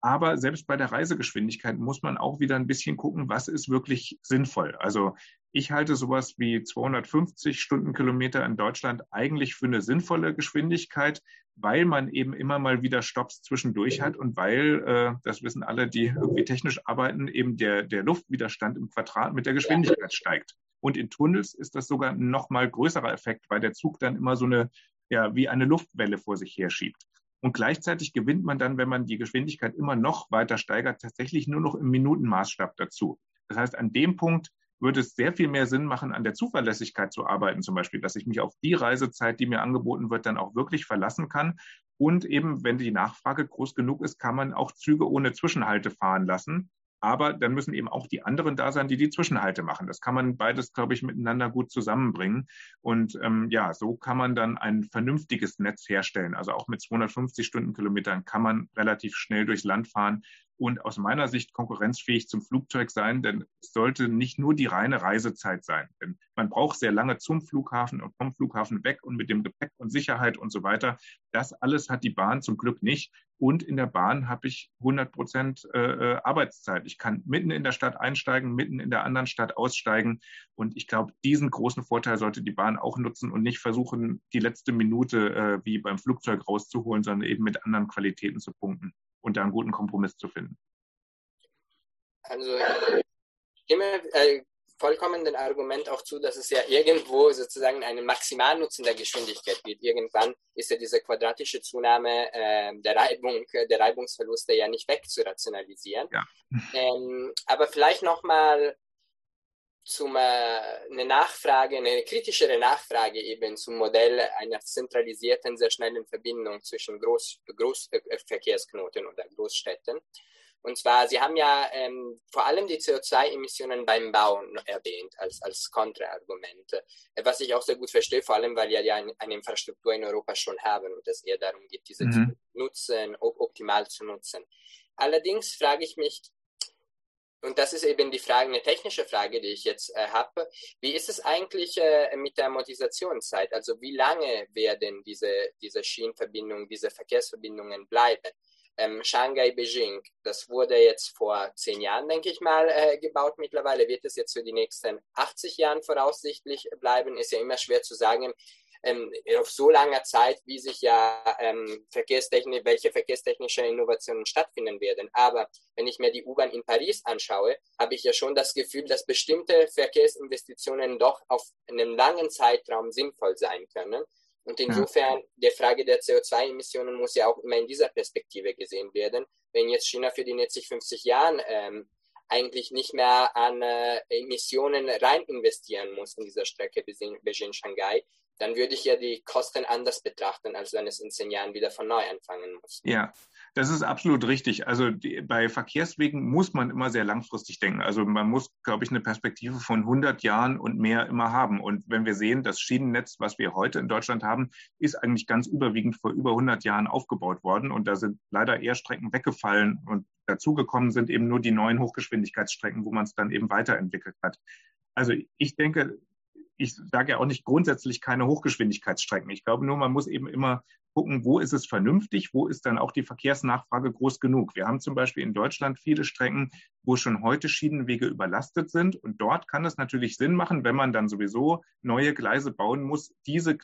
Aber selbst bei der Reisegeschwindigkeit muss man auch wieder ein bisschen gucken, was ist wirklich sinnvoll. Also ich halte sowas wie 250 Stundenkilometer in Deutschland eigentlich für eine sinnvolle Geschwindigkeit, weil man eben immer mal wieder Stops zwischendurch hat und weil, äh, das wissen alle, die irgendwie technisch arbeiten, eben der, der Luftwiderstand im Quadrat mit der Geschwindigkeit steigt. Und in Tunnels ist das sogar ein noch mal größerer Effekt, weil der Zug dann immer so eine, ja, wie eine Luftwelle vor sich herschiebt. Und gleichzeitig gewinnt man dann, wenn man die Geschwindigkeit immer noch weiter steigert, tatsächlich nur noch im Minutenmaßstab dazu. Das heißt, an dem Punkt würde es sehr viel mehr Sinn machen, an der Zuverlässigkeit zu arbeiten, zum Beispiel, dass ich mich auf die Reisezeit, die mir angeboten wird, dann auch wirklich verlassen kann. Und eben, wenn die Nachfrage groß genug ist, kann man auch Züge ohne Zwischenhalte fahren lassen. Aber dann müssen eben auch die anderen da sein, die die Zwischenhalte machen. Das kann man beides, glaube ich, miteinander gut zusammenbringen. Und ähm, ja, so kann man dann ein vernünftiges Netz herstellen. Also auch mit 250 Stundenkilometern kann man relativ schnell durchs Land fahren und aus meiner Sicht konkurrenzfähig zum Flugzeug sein, denn es sollte nicht nur die reine Reisezeit sein. Denn man braucht sehr lange zum Flughafen und vom Flughafen weg und mit dem Gepäck und Sicherheit und so weiter. Das alles hat die Bahn zum Glück nicht. Und in der Bahn habe ich 100 Prozent äh, äh, Arbeitszeit. Ich kann mitten in der Stadt einsteigen, mitten in der anderen Stadt aussteigen. Und ich glaube, diesen großen Vorteil sollte die Bahn auch nutzen und nicht versuchen, die letzte Minute äh, wie beim Flugzeug rauszuholen, sondern eben mit anderen Qualitäten zu punkten und da einen guten Kompromiss zu finden. Also ich stimme äh, vollkommen dem Argument auch zu, dass es ja irgendwo sozusagen einen Maximalnutzen der Geschwindigkeit gibt. Irgendwann ist ja diese quadratische Zunahme äh, der Reibung, der Reibungsverluste ja nicht wegzurationalisieren. Ja. Ähm, aber vielleicht nochmal zum äh, eine Nachfrage, eine kritischere Nachfrage eben zum Modell einer zentralisierten, sehr schnellen Verbindung zwischen Groß, Großverkehrsknoten oder Großstädten. Und zwar, Sie haben ja ähm, vor allem die CO2-Emissionen beim Bauen erwähnt als, als Kontraargument, äh, was ich auch sehr gut verstehe, vor allem, weil wir ja eine, eine Infrastruktur in Europa schon haben und es eher darum geht, diese mhm. zu nutzen, optimal zu nutzen. Allerdings frage ich mich, und das ist eben die Frage, eine technische Frage, die ich jetzt äh, habe. Wie ist es eigentlich äh, mit der Amortisationszeit? Also wie lange werden diese, diese Schienenverbindungen, diese Verkehrsverbindungen bleiben? Ähm, Shanghai, Beijing, das wurde jetzt vor zehn Jahren, denke ich mal, äh, gebaut. Mittlerweile wird es jetzt für die nächsten 80 Jahren voraussichtlich bleiben. Ist ja immer schwer zu sagen, ähm, auf so langer Zeit, wie sich ja ähm, Verkehrstechnik, welche verkehrstechnische Innovationen stattfinden werden. Aber wenn ich mir die U-Bahn in Paris anschaue, habe ich ja schon das Gefühl, dass bestimmte Verkehrsinvestitionen doch auf einem langen Zeitraum sinnvoll sein können. Und insofern, der Frage der CO2-Emissionen muss ja auch immer in dieser Perspektive gesehen werden. Wenn jetzt China für die nächsten 50 Jahren ähm, eigentlich nicht mehr an äh, Emissionen rein investieren muss in dieser Strecke Beijing-Shanghai, dann würde ich ja die Kosten anders betrachten, als wenn es in zehn Jahren wieder von neu anfangen muss. Ja, das ist absolut richtig. Also die, bei Verkehrswegen muss man immer sehr langfristig denken. Also man muss, glaube ich, eine Perspektive von 100 Jahren und mehr immer haben. Und wenn wir sehen, das Schienennetz, was wir heute in Deutschland haben, ist eigentlich ganz überwiegend vor über 100 Jahren aufgebaut worden. Und da sind leider eher Strecken weggefallen und dazugekommen sind eben nur die neuen Hochgeschwindigkeitsstrecken, wo man es dann eben weiterentwickelt hat. Also ich denke, ich sage ja auch nicht grundsätzlich keine Hochgeschwindigkeitsstrecken. Ich glaube nur, man muss eben immer gucken, wo ist es vernünftig, wo ist dann auch die Verkehrsnachfrage groß genug. Wir haben zum Beispiel in Deutschland viele Strecken, wo schon heute Schienenwege überlastet sind. Und dort kann es natürlich Sinn machen, wenn man dann sowieso neue Gleise bauen muss, diese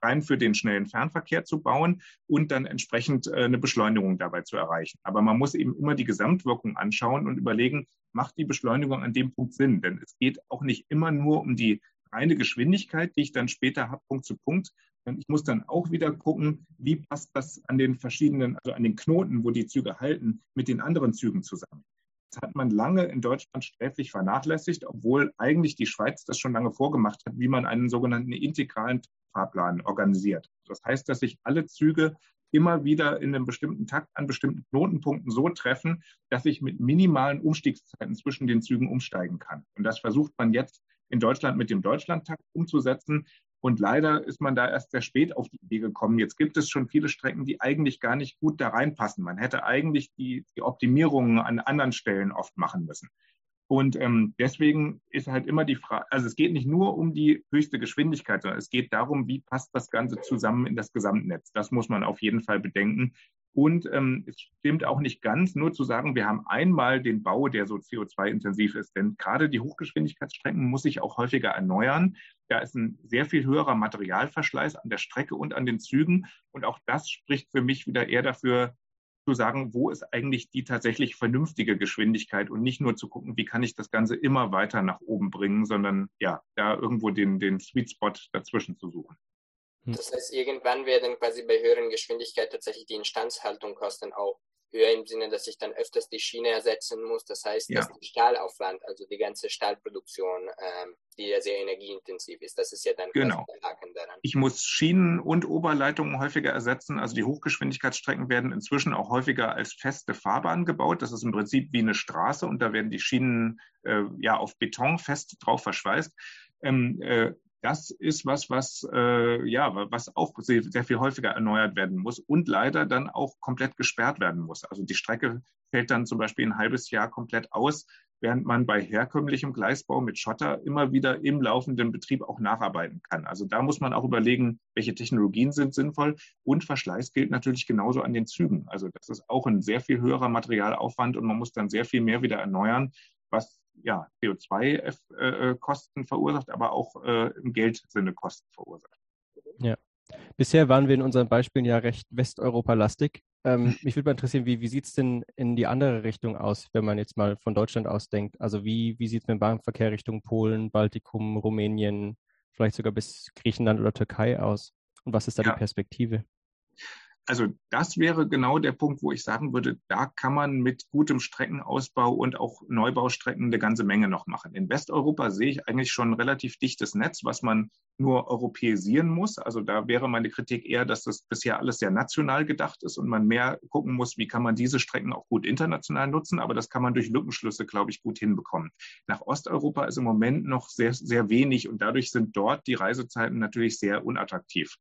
rein für den schnellen Fernverkehr zu bauen und dann entsprechend äh, eine Beschleunigung dabei zu erreichen. Aber man muss eben immer die Gesamtwirkung anschauen und überlegen, macht die Beschleunigung an dem Punkt Sinn? Denn es geht auch nicht immer nur um die reine Geschwindigkeit, die ich dann später habe, Punkt zu Punkt. Ich muss dann auch wieder gucken, wie passt das an den verschiedenen, also an den Knoten, wo die Züge halten, mit den anderen Zügen zusammen. Das hat man lange in Deutschland sträflich vernachlässigt, obwohl eigentlich die Schweiz das schon lange vorgemacht hat, wie man einen sogenannten integralen Fahrplan organisiert. Das heißt, dass sich alle Züge immer wieder in einem bestimmten Takt an bestimmten Knotenpunkten so treffen, dass ich mit minimalen Umstiegszeiten zwischen den Zügen umsteigen kann. Und das versucht man jetzt in Deutschland mit dem Deutschlandtakt umzusetzen. Und leider ist man da erst sehr spät auf die Idee gekommen. Jetzt gibt es schon viele Strecken, die eigentlich gar nicht gut da reinpassen. Man hätte eigentlich die, die Optimierungen an anderen Stellen oft machen müssen. Und ähm, deswegen ist halt immer die Frage, also es geht nicht nur um die höchste Geschwindigkeit, sondern es geht darum, wie passt das Ganze zusammen in das Gesamtnetz. Das muss man auf jeden Fall bedenken. Und ähm, es stimmt auch nicht ganz, nur zu sagen, wir haben einmal den Bau, der so CO2-intensiv ist. Denn gerade die Hochgeschwindigkeitsstrecken muss sich auch häufiger erneuern. Da ist ein sehr viel höherer Materialverschleiß an der Strecke und an den Zügen. Und auch das spricht für mich wieder eher dafür, zu sagen, wo ist eigentlich die tatsächlich vernünftige Geschwindigkeit und nicht nur zu gucken, wie kann ich das Ganze immer weiter nach oben bringen, sondern ja, da irgendwo den, den Sweet Spot dazwischen zu suchen. Hm. Das heißt, irgendwann werden quasi bei höheren Geschwindigkeit tatsächlich die Instandhaltung kosten auch höher im Sinne, dass ich dann öfters die Schiene ersetzen muss. Das heißt, ja. dass der Stahlaufwand, also die ganze Stahlproduktion, ähm, die ja sehr energieintensiv ist, das ist ja dann genau. der Haken daran. Ich muss Schienen und Oberleitungen häufiger ersetzen. Also die Hochgeschwindigkeitsstrecken werden inzwischen auch häufiger als feste Fahrbahn gebaut. Das ist im Prinzip wie eine Straße und da werden die Schienen äh, ja auf Beton fest drauf verschweißt. Ähm, äh, das ist was, was, äh, ja, was auch sehr, sehr, viel häufiger erneuert werden muss und leider dann auch komplett gesperrt werden muss. Also die Strecke fällt dann zum Beispiel ein halbes Jahr komplett aus, während man bei herkömmlichem Gleisbau mit Schotter immer wieder im laufenden Betrieb auch nacharbeiten kann. Also da muss man auch überlegen, welche Technologien sind sinnvoll und Verschleiß gilt natürlich genauso an den Zügen. Also das ist auch ein sehr viel höherer Materialaufwand und man muss dann sehr viel mehr wieder erneuern, was ja, CO2-Kosten äh, verursacht, aber auch äh, im Geldsinne Kosten verursacht. Ja. Bisher waren wir in unseren Beispielen ja recht Westeuropa-lastig. Ähm, mich würde mal interessieren, wie, wie sieht es denn in die andere Richtung aus, wenn man jetzt mal von Deutschland aus denkt? Also wie, wie sieht es mit dem Bahnverkehr Richtung Polen, Baltikum, Rumänien, vielleicht sogar bis Griechenland oder Türkei aus? Und was ist da ja. die Perspektive? Also das wäre genau der Punkt, wo ich sagen würde, da kann man mit gutem Streckenausbau und auch Neubaustrecken eine ganze Menge noch machen. In Westeuropa sehe ich eigentlich schon ein relativ dichtes Netz, was man nur europäisieren muss. Also da wäre meine Kritik eher, dass das bisher alles sehr national gedacht ist und man mehr gucken muss, wie kann man diese Strecken auch gut international nutzen. Aber das kann man durch Lückenschlüsse, glaube ich, gut hinbekommen. Nach Osteuropa ist im Moment noch sehr, sehr wenig und dadurch sind dort die Reisezeiten natürlich sehr unattraktiv.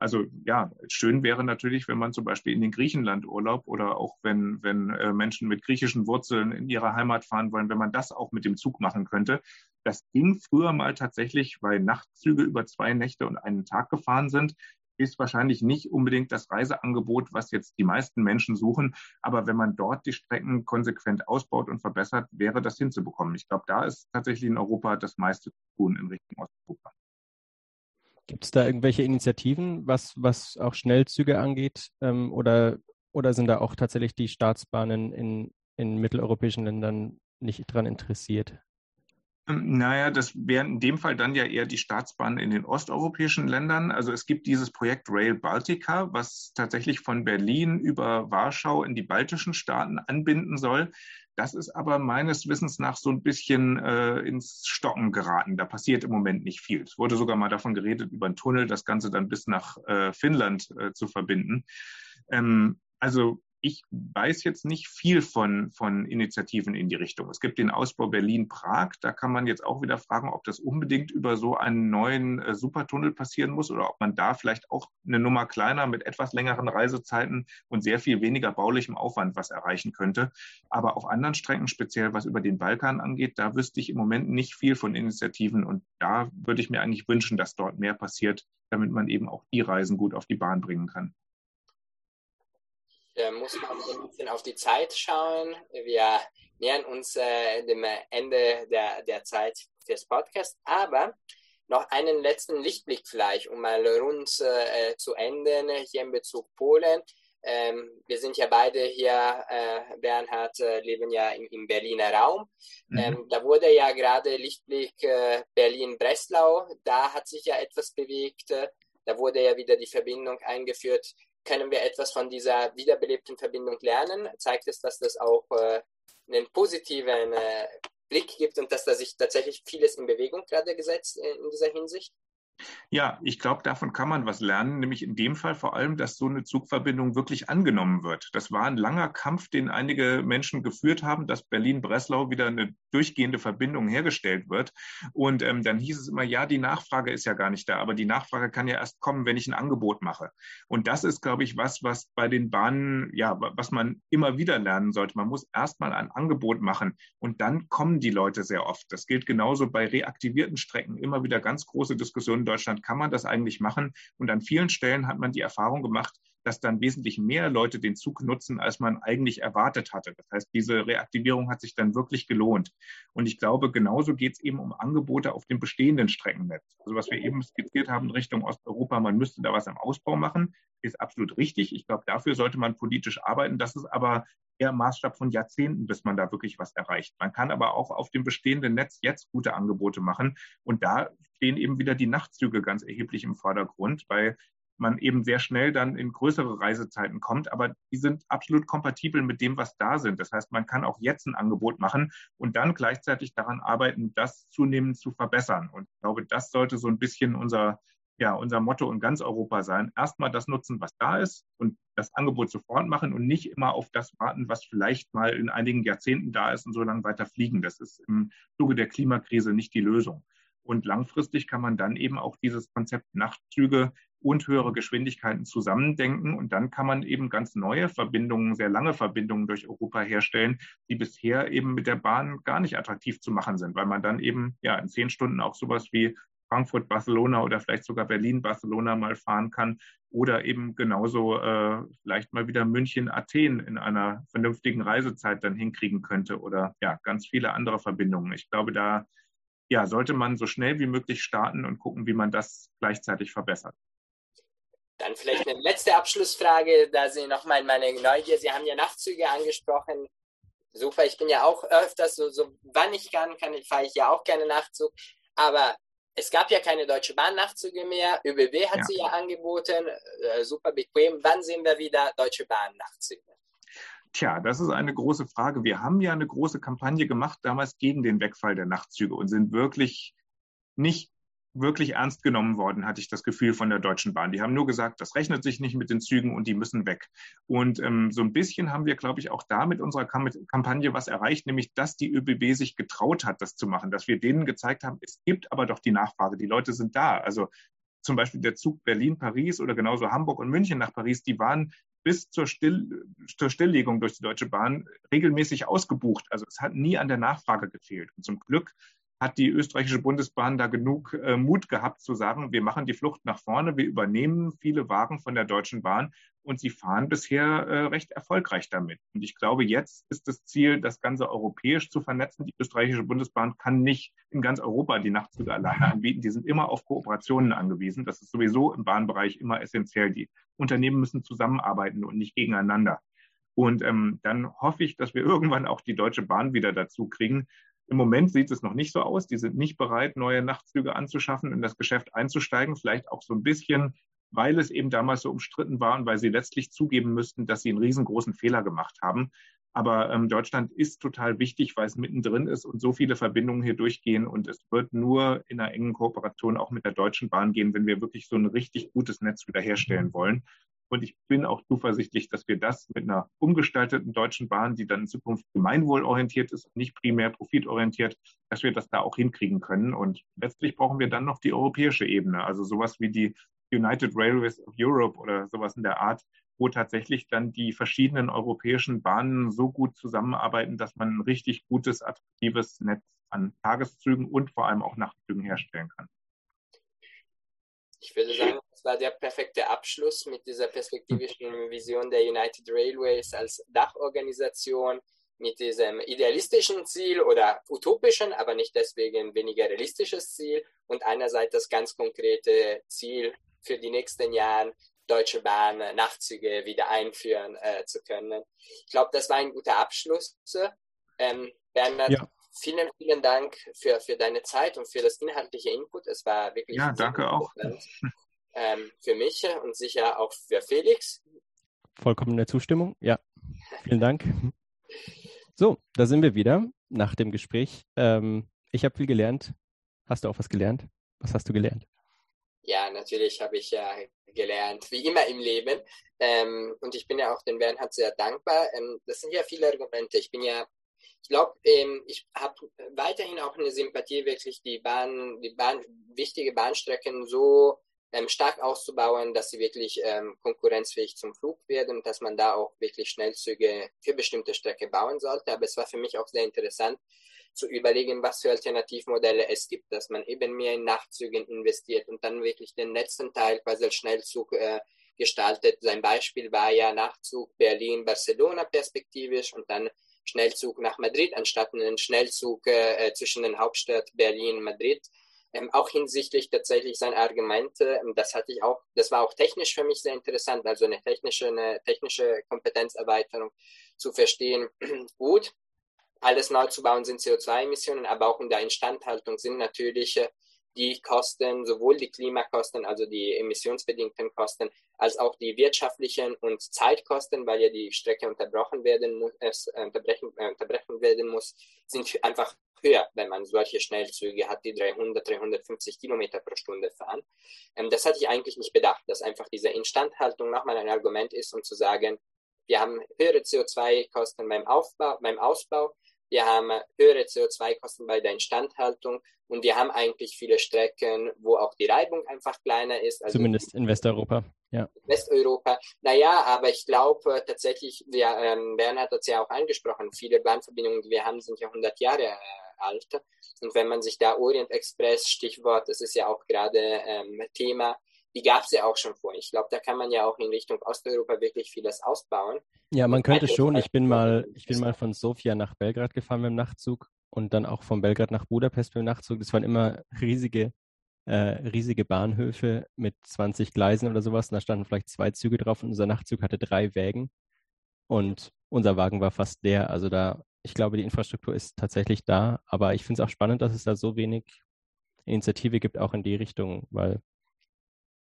Also ja, schön wäre natürlich, wenn man zum Beispiel in den Griechenland Urlaub oder auch wenn, wenn äh, Menschen mit griechischen Wurzeln in ihre Heimat fahren wollen, wenn man das auch mit dem Zug machen könnte. Das ging früher mal tatsächlich, weil Nachtzüge über zwei Nächte und einen Tag gefahren sind ist wahrscheinlich nicht unbedingt das Reiseangebot, was jetzt die meisten Menschen suchen. Aber wenn man dort die Strecken konsequent ausbaut und verbessert, wäre das hinzubekommen. Ich glaube, da ist tatsächlich in Europa das meiste zu tun in Richtung Osteuropa. Gibt es da irgendwelche Initiativen, was, was auch Schnellzüge angeht? Ähm, oder, oder sind da auch tatsächlich die Staatsbahnen in, in mitteleuropäischen Ländern nicht daran interessiert? Ähm, naja, das wären in dem Fall dann ja eher die Staatsbahnen in den osteuropäischen Ländern. Also es gibt dieses Projekt Rail Baltica, was tatsächlich von Berlin über Warschau in die baltischen Staaten anbinden soll. Das ist aber meines Wissens nach so ein bisschen äh, ins Stocken geraten. Da passiert im Moment nicht viel. Es wurde sogar mal davon geredet, über einen Tunnel das Ganze dann bis nach äh, Finnland äh, zu verbinden. Ähm, also ich weiß jetzt nicht viel von, von Initiativen in die Richtung. Es gibt den Ausbau Berlin-Prag. Da kann man jetzt auch wieder fragen, ob das unbedingt über so einen neuen äh, Supertunnel passieren muss oder ob man da vielleicht auch eine Nummer kleiner mit etwas längeren Reisezeiten und sehr viel weniger baulichem Aufwand was erreichen könnte. Aber auf anderen Strecken, speziell was über den Balkan angeht, da wüsste ich im Moment nicht viel von Initiativen. Und da würde ich mir eigentlich wünschen, dass dort mehr passiert, damit man eben auch die Reisen gut auf die Bahn bringen kann äh, muss man ein bisschen auf die Zeit schauen. Wir nähern uns äh, dem Ende der, der Zeit fürs Podcast, aber noch einen letzten Lichtblick vielleicht, um mal rund äh, zu enden hier in Bezug Polen. Ähm, wir sind ja beide hier, äh, Bernhard, äh, leben ja im, im Berliner Raum. Mhm. Ähm, da wurde ja gerade Lichtblick äh, Berlin-Breslau, da hat sich ja etwas bewegt. Da wurde ja wieder die Verbindung eingeführt können wir etwas von dieser wiederbelebten Verbindung lernen? Zeigt es, dass das auch äh, einen positiven äh, Blick gibt und dass da sich tatsächlich vieles in Bewegung gerade gesetzt in, in dieser Hinsicht? Ja, ich glaube, davon kann man was lernen, nämlich in dem Fall vor allem, dass so eine Zugverbindung wirklich angenommen wird. Das war ein langer Kampf, den einige Menschen geführt haben, dass Berlin-Breslau wieder eine durchgehende Verbindung hergestellt wird. Und ähm, dann hieß es immer, ja, die Nachfrage ist ja gar nicht da, aber die Nachfrage kann ja erst kommen, wenn ich ein Angebot mache. Und das ist, glaube ich, was, was bei den Bahnen, ja, was man immer wieder lernen sollte. Man muss erstmal ein Angebot machen und dann kommen die Leute sehr oft. Das gilt genauso bei reaktivierten Strecken. Immer wieder ganz große Diskussionen Deutschland kann man das eigentlich machen. Und an vielen Stellen hat man die Erfahrung gemacht, dass dann wesentlich mehr Leute den Zug nutzen, als man eigentlich erwartet hatte. Das heißt, diese Reaktivierung hat sich dann wirklich gelohnt. Und ich glaube, genauso geht es eben um Angebote auf dem bestehenden Streckennetz. Also was wir eben skizziert haben in Richtung Osteuropa, man müsste da was im Ausbau machen, ist absolut richtig. Ich glaube, dafür sollte man politisch arbeiten. Das ist aber eher Maßstab von Jahrzehnten, bis man da wirklich was erreicht. Man kann aber auch auf dem bestehenden Netz jetzt gute Angebote machen. Und da stehen eben wieder die Nachtzüge ganz erheblich im Vordergrund, weil man eben sehr schnell dann in größere Reisezeiten kommt, aber die sind absolut kompatibel mit dem, was da sind. Das heißt, man kann auch jetzt ein Angebot machen und dann gleichzeitig daran arbeiten, das zunehmend zu verbessern. Und ich glaube, das sollte so ein bisschen unser, ja, unser Motto in ganz Europa sein. Erstmal das nutzen, was da ist und das Angebot sofort machen und nicht immer auf das warten, was vielleicht mal in einigen Jahrzehnten da ist und so lange weiter fliegen. Das ist im Zuge der Klimakrise nicht die Lösung. Und langfristig kann man dann eben auch dieses Konzept Nachtzüge und höhere Geschwindigkeiten zusammendenken. Und dann kann man eben ganz neue Verbindungen, sehr lange Verbindungen durch Europa herstellen, die bisher eben mit der Bahn gar nicht attraktiv zu machen sind, weil man dann eben ja in zehn Stunden auch sowas wie Frankfurt, Barcelona oder vielleicht sogar Berlin, Barcelona mal fahren kann oder eben genauso äh, vielleicht mal wieder München, Athen in einer vernünftigen Reisezeit dann hinkriegen könnte oder ja, ganz viele andere Verbindungen. Ich glaube, da ja, sollte man so schnell wie möglich starten und gucken, wie man das gleichzeitig verbessert. Dann vielleicht eine letzte Abschlussfrage, da Sie nochmal meine Neugier, Sie haben ja Nachtzüge angesprochen. Super, ich bin ja auch öfters, so, so wann ich kann, kann fahre ich ja auch gerne Nachtzug. Aber es gab ja keine Deutsche Bahn-Nachtzüge mehr. ÖBB hat ja. sie ja angeboten, äh, super bequem. Wann sehen wir wieder Deutsche Bahn-Nachtzüge? Tja, das ist eine große Frage. Wir haben ja eine große Kampagne gemacht damals gegen den Wegfall der Nachtzüge und sind wirklich nicht wirklich ernst genommen worden, hatte ich das Gefühl von der Deutschen Bahn. Die haben nur gesagt, das rechnet sich nicht mit den Zügen und die müssen weg. Und ähm, so ein bisschen haben wir, glaube ich, auch da mit unserer Kampagne was erreicht, nämlich dass die ÖBB sich getraut hat, das zu machen, dass wir denen gezeigt haben, es gibt aber doch die Nachfrage, die Leute sind da. Also zum Beispiel der Zug Berlin-Paris oder genauso Hamburg und München nach Paris, die waren bis zur, Still, zur Stilllegung durch die Deutsche Bahn regelmäßig ausgebucht. Also es hat nie an der Nachfrage gefehlt. Und zum Glück hat die österreichische Bundesbahn da genug äh, Mut gehabt zu sagen, wir machen die Flucht nach vorne, wir übernehmen viele Wagen von der Deutschen Bahn und sie fahren bisher äh, recht erfolgreich damit. Und ich glaube, jetzt ist das Ziel, das Ganze europäisch zu vernetzen. Die österreichische Bundesbahn kann nicht in ganz Europa die Nachtzüge alleine anbieten. Die sind immer auf Kooperationen angewiesen. Das ist sowieso im Bahnbereich immer essentiell. Die Unternehmen müssen zusammenarbeiten und nicht gegeneinander. Und ähm, dann hoffe ich, dass wir irgendwann auch die Deutsche Bahn wieder dazu kriegen, im Moment sieht es noch nicht so aus. Die sind nicht bereit, neue Nachtzüge anzuschaffen, in das Geschäft einzusteigen. Vielleicht auch so ein bisschen, weil es eben damals so umstritten war und weil sie letztlich zugeben müssten, dass sie einen riesengroßen Fehler gemacht haben. Aber ähm, Deutschland ist total wichtig, weil es mittendrin ist und so viele Verbindungen hier durchgehen. Und es wird nur in einer engen Kooperation auch mit der Deutschen Bahn gehen, wenn wir wirklich so ein richtig gutes Netz wiederherstellen wollen. Und ich bin auch zuversichtlich, dass wir das mit einer umgestalteten Deutschen Bahn, die dann in Zukunft gemeinwohlorientiert ist nicht primär profitorientiert, dass wir das da auch hinkriegen können. Und letztlich brauchen wir dann noch die europäische Ebene, also sowas wie die United Railways of Europe oder sowas in der Art, wo tatsächlich dann die verschiedenen europäischen Bahnen so gut zusammenarbeiten, dass man ein richtig gutes, attraktives Netz an Tageszügen und vor allem auch Nachtzügen herstellen kann. Ich würde sagen, das war der perfekte Abschluss mit dieser perspektivischen Vision der United Railways als Dachorganisation mit diesem idealistischen Ziel oder utopischen, aber nicht deswegen weniger realistisches Ziel und einerseits das ganz konkrete Ziel für die nächsten Jahre, Deutsche Bahn Nachtzüge wieder einführen äh, zu können. Ich glaube, das war ein guter Abschluss. Ähm, Bernhard, ja. vielen, vielen Dank für, für deine Zeit und für das inhaltliche Input. Es war wirklich. Ja, danke auch. Ähm, für mich und sicher auch für Felix. Vollkommene Zustimmung, ja. Vielen Dank. So, da sind wir wieder nach dem Gespräch. Ähm, ich habe viel gelernt. Hast du auch was gelernt? Was hast du gelernt? Ja, natürlich habe ich ja gelernt, wie immer im Leben. Ähm, und ich bin ja auch den Bernhard sehr dankbar. Ähm, das sind ja viele Argumente. Ich bin ja, ich glaube, ähm, ich habe weiterhin auch eine Sympathie, wirklich die Bahn, die Bahn, wichtige Bahnstrecken so ähm, stark auszubauen, dass sie wirklich ähm, konkurrenzfähig zum Flug werden, dass man da auch wirklich Schnellzüge für bestimmte Strecke bauen sollte. Aber es war für mich auch sehr interessant zu überlegen, was für Alternativmodelle es gibt, dass man eben mehr in Nachtzügen investiert und dann wirklich den letzten Teil quasi als Schnellzug äh, gestaltet. Sein Beispiel war ja Nachzug Berlin-Barcelona perspektivisch und dann Schnellzug nach Madrid anstatt einen Schnellzug äh, zwischen den Hauptstadt Berlin und Madrid. Ähm, auch hinsichtlich tatsächlich seiner Argumente, ähm, das hatte ich auch, das war auch technisch für mich sehr interessant, also eine technische, eine technische Kompetenzerweiterung zu verstehen. Gut, alles neu zu bauen sind CO2-Emissionen, aber auch in der Instandhaltung sind natürlich äh, die Kosten, sowohl die Klimakosten, also die emissionsbedingten Kosten, als auch die wirtschaftlichen und Zeitkosten, weil ja die Strecke unterbrochen werden muss, äh, unterbrechen, äh, unterbrechen werden muss, sind einfach höher, wenn man solche Schnellzüge hat, die 300, 350 Kilometer pro Stunde fahren. Ähm, das hatte ich eigentlich nicht bedacht, dass einfach diese Instandhaltung nochmal ein Argument ist, um zu sagen, wir haben höhere CO2-Kosten beim beim Ausbau, wir haben höhere CO2-Kosten bei der Instandhaltung und wir haben eigentlich viele Strecken, wo auch die Reibung einfach kleiner ist. Also Zumindest in Westeuropa, ja. Westeuropa. Naja, aber ich glaube tatsächlich, wir, ähm, Bernhard hat es ja auch angesprochen, viele Bahnverbindungen, die wir haben, sind ja 100 Jahre äh, alt. Und wenn man sich da Orient Express, Stichwort, das ist ja auch gerade ähm, Thema, die gab es ja auch schon vor. Ich glaube, da kann man ja auch in Richtung Osteuropa wirklich vieles ausbauen. Ja, man könnte schon. Ich bin mal, ich bin mal von Sofia nach Belgrad gefahren mit dem Nachtzug und dann auch von Belgrad nach Budapest mit dem Nachtzug. Das waren immer riesige, äh, riesige Bahnhöfe mit 20 Gleisen oder sowas. Und da standen vielleicht zwei Züge drauf und unser Nachtzug hatte drei Wägen. Und unser Wagen war fast leer. Also da, ich glaube, die Infrastruktur ist tatsächlich da. Aber ich finde es auch spannend, dass es da so wenig Initiative gibt, auch in die Richtung, weil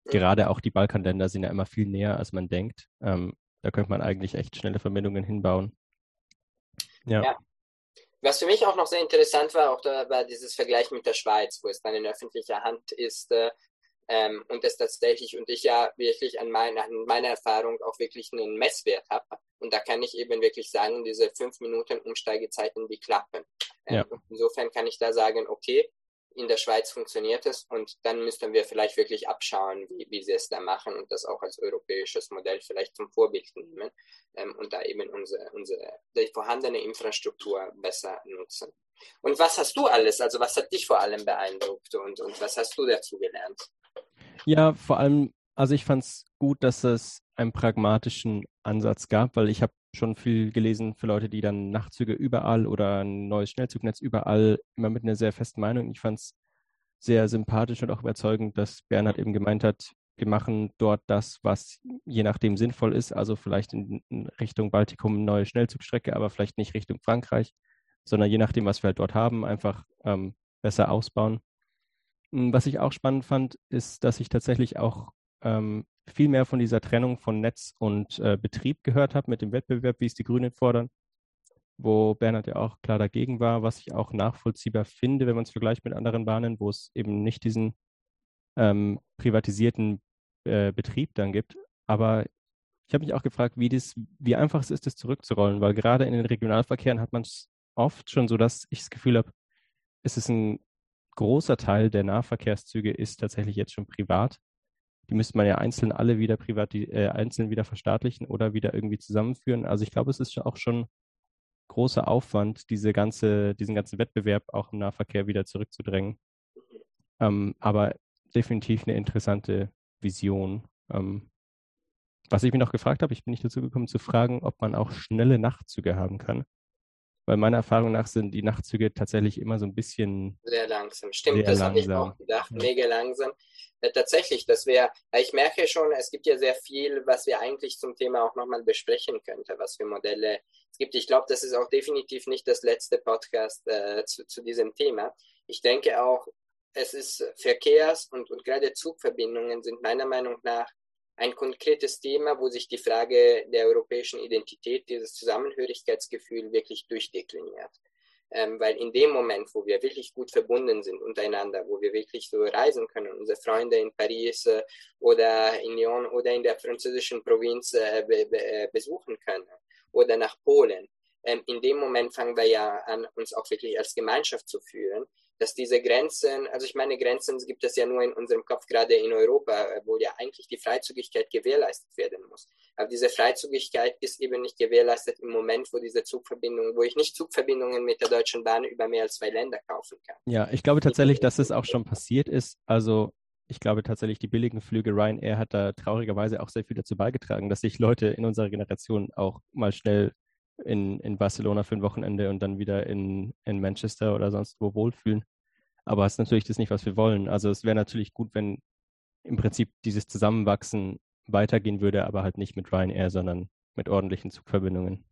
gerade auch die Balkanländer sind ja immer viel näher, als man denkt. Ähm, da könnte man eigentlich echt schnelle Verbindungen hinbauen. Ja. ja. Was für mich auch noch sehr interessant war, auch da war dieses Vergleich mit der Schweiz, wo es dann in öffentlicher Hand ist äh, ähm, und es tatsächlich und ich ja wirklich an, mein, an meiner Erfahrung auch wirklich einen Messwert habe. Und da kann ich eben wirklich sagen, diese fünf Minuten Umsteigezeiten, die klappen. Ähm, ja. Insofern kann ich da sagen, okay, in der Schweiz funktioniert es und dann müssten wir vielleicht wirklich abschauen, wie, wie sie es da machen und das auch als europäisches Modell vielleicht zum Vorbild nehmen ähm, und da eben unsere, unsere die vorhandene Infrastruktur besser nutzen. Und was hast du alles, also was hat dich vor allem beeindruckt und, und was hast du dazu gelernt? Ja, vor allem, also ich fand es gut, dass es einen pragmatischen Ansatz gab, weil ich habe schon viel gelesen für Leute, die dann Nachtzüge überall oder ein neues Schnellzugnetz überall immer mit einer sehr festen Meinung. Ich fand es sehr sympathisch und auch überzeugend, dass Bernhard eben gemeint hat, wir machen dort das, was je nachdem sinnvoll ist, also vielleicht in, Richtung Baltikum eine neue Schnellzugstrecke, aber vielleicht nicht Richtung Frankreich, sondern je nachdem, was wir halt dort haben, einfach ähm, besser ausbauen. Hm, was ich auch spannend fand, ist, dass ich tatsächlich auch ähm, viel mehr von dieser Trennung von Netz und äh, Betrieb gehört habe mit dem Wettbewerb, wie es die Grünen fordern, wo Bernhard ja auch klar dagegen war, was ich auch nachvollziehbar finde, wenn man es vergleicht mit anderen Bahnen, wo es eben nicht diesen ähm, privatisierten äh, Betrieb dann gibt. Aber ich habe mich auch gefragt, wie, das, wie einfach es ist, das zurückzurollen, weil gerade in den Regionalverkehren hat man es oft schon so, dass ich das Gefühl habe, es ist ein großer Teil der Nahverkehrszüge ist tatsächlich jetzt schon privat die müsste man ja einzeln alle wieder privat, äh, einzeln wieder verstaatlichen oder wieder irgendwie zusammenführen. Also ich glaube, es ist auch schon großer Aufwand, diese ganze, diesen ganzen Wettbewerb auch im Nahverkehr wieder zurückzudrängen. Ähm, aber definitiv eine interessante Vision. Ähm, was ich mir noch gefragt habe, ich bin nicht dazu gekommen zu fragen, ob man auch schnelle Nachtzüge haben kann weil meiner Erfahrung nach sind die Nachtzüge tatsächlich immer so ein bisschen. Sehr langsam, stimmt, sehr das habe ich auch gedacht, mega langsam. Ja, tatsächlich, das wäre, ich merke schon, es gibt ja sehr viel, was wir eigentlich zum Thema auch nochmal besprechen könnten, was für Modelle es gibt. Ich glaube, das ist auch definitiv nicht das letzte Podcast äh, zu, zu diesem Thema. Ich denke auch, es ist Verkehrs- und, und gerade Zugverbindungen sind meiner Meinung nach ein konkretes Thema, wo sich die Frage der europäischen Identität, dieses Zusammenhörigkeitsgefühl wirklich durchdekliniert. Ähm, weil in dem Moment, wo wir wirklich gut verbunden sind untereinander, wo wir wirklich so reisen können, unsere Freunde in Paris äh, oder in Lyon oder in der französischen Provinz äh, be be äh, besuchen können oder nach Polen, ähm, in dem Moment fangen wir ja an, uns auch wirklich als Gemeinschaft zu fühlen dass diese Grenzen, also ich meine, Grenzen gibt es ja nur in unserem Kopf, gerade in Europa, wo ja eigentlich die Freizügigkeit gewährleistet werden muss. Aber diese Freizügigkeit ist eben nicht gewährleistet im Moment, wo diese Zugverbindungen, wo ich nicht Zugverbindungen mit der Deutschen Bahn über mehr als zwei Länder kaufen kann. Ja, ich glaube tatsächlich, dass es auch schon passiert ist. Also ich glaube tatsächlich, die billigen Flüge Ryanair hat da traurigerweise auch sehr viel dazu beigetragen, dass sich Leute in unserer Generation auch mal schnell in, in Barcelona für ein Wochenende und dann wieder in, in Manchester oder sonst wo wohlfühlen. Aber es ist natürlich das nicht, was wir wollen. Also es wäre natürlich gut, wenn im Prinzip dieses Zusammenwachsen weitergehen würde, aber halt nicht mit Ryanair, sondern mit ordentlichen Zugverbindungen.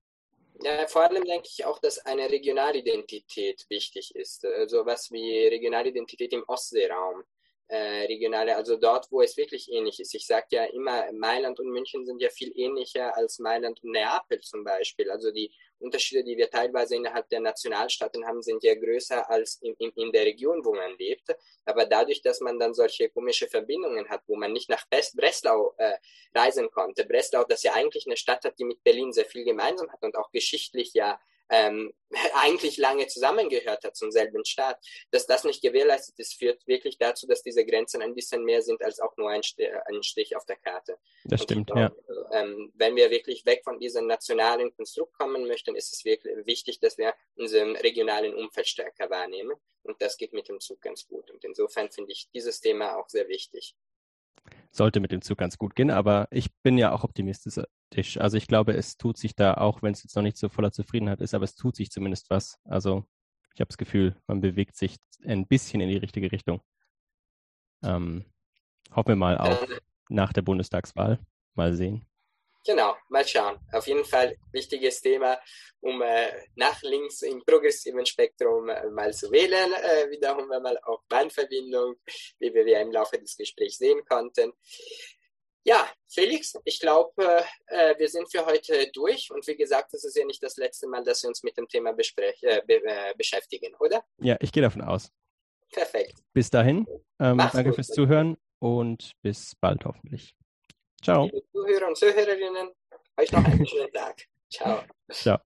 Ja, vor allem denke ich auch, dass eine Regionalidentität wichtig ist. So also was wie Regionalidentität im Ostseeraum äh, regionale, also dort, wo es wirklich ähnlich ist. Ich sage ja immer, Mailand und München sind ja viel ähnlicher als Mailand und Neapel zum Beispiel. Also die Unterschiede, die wir teilweise innerhalb der Nationalstaaten haben, sind ja größer als in, in, in der Region, wo man lebt. Aber dadurch, dass man dann solche komische Verbindungen hat, wo man nicht nach Breslau äh, reisen konnte, Breslau, das ja eigentlich eine Stadt hat, die mit Berlin sehr viel gemeinsam hat und auch geschichtlich ja ähm, eigentlich lange zusammengehört hat zum selben Staat, dass das nicht gewährleistet ist, führt wirklich dazu, dass diese Grenzen ein bisschen mehr sind als auch nur ein, ein Stich auf der Karte. Das Und stimmt, glaube, ja. Ähm, wenn wir wirklich weg von diesem nationalen Konstrukt kommen möchten, ist es wirklich wichtig, dass wir unseren regionalen Umfeld stärker wahrnehmen. Und das geht mit dem Zug ganz gut. Und insofern finde ich dieses Thema auch sehr wichtig sollte mit dem Zug ganz gut gehen, aber ich bin ja auch optimistisch. Also ich glaube, es tut sich da, auch wenn es jetzt noch nicht so voller Zufriedenheit ist, aber es tut sich zumindest was. Also ich habe das Gefühl, man bewegt sich ein bisschen in die richtige Richtung. Ähm, hoffen wir mal auf nach der Bundestagswahl. Mal sehen. Genau, mal schauen. Auf jeden Fall wichtiges Thema, um äh, nach links im progressiven Spektrum äh, mal zu wählen. Äh, wiederum mal auch Bahnverbindung, wie wir im Laufe des Gesprächs sehen konnten. Ja, Felix, ich glaube, äh, wir sind für heute durch und wie gesagt, das ist ja nicht das letzte Mal, dass wir uns mit dem Thema äh, be äh, beschäftigen, oder? Ja, ich gehe davon aus. Perfekt. Bis dahin, ähm, danke gut. fürs Zuhören und bis bald hoffentlich. Ciao. Liebe Zuhörer und Zuhörerinnen, euch noch einen schönen Tag. Ciao. Ciao.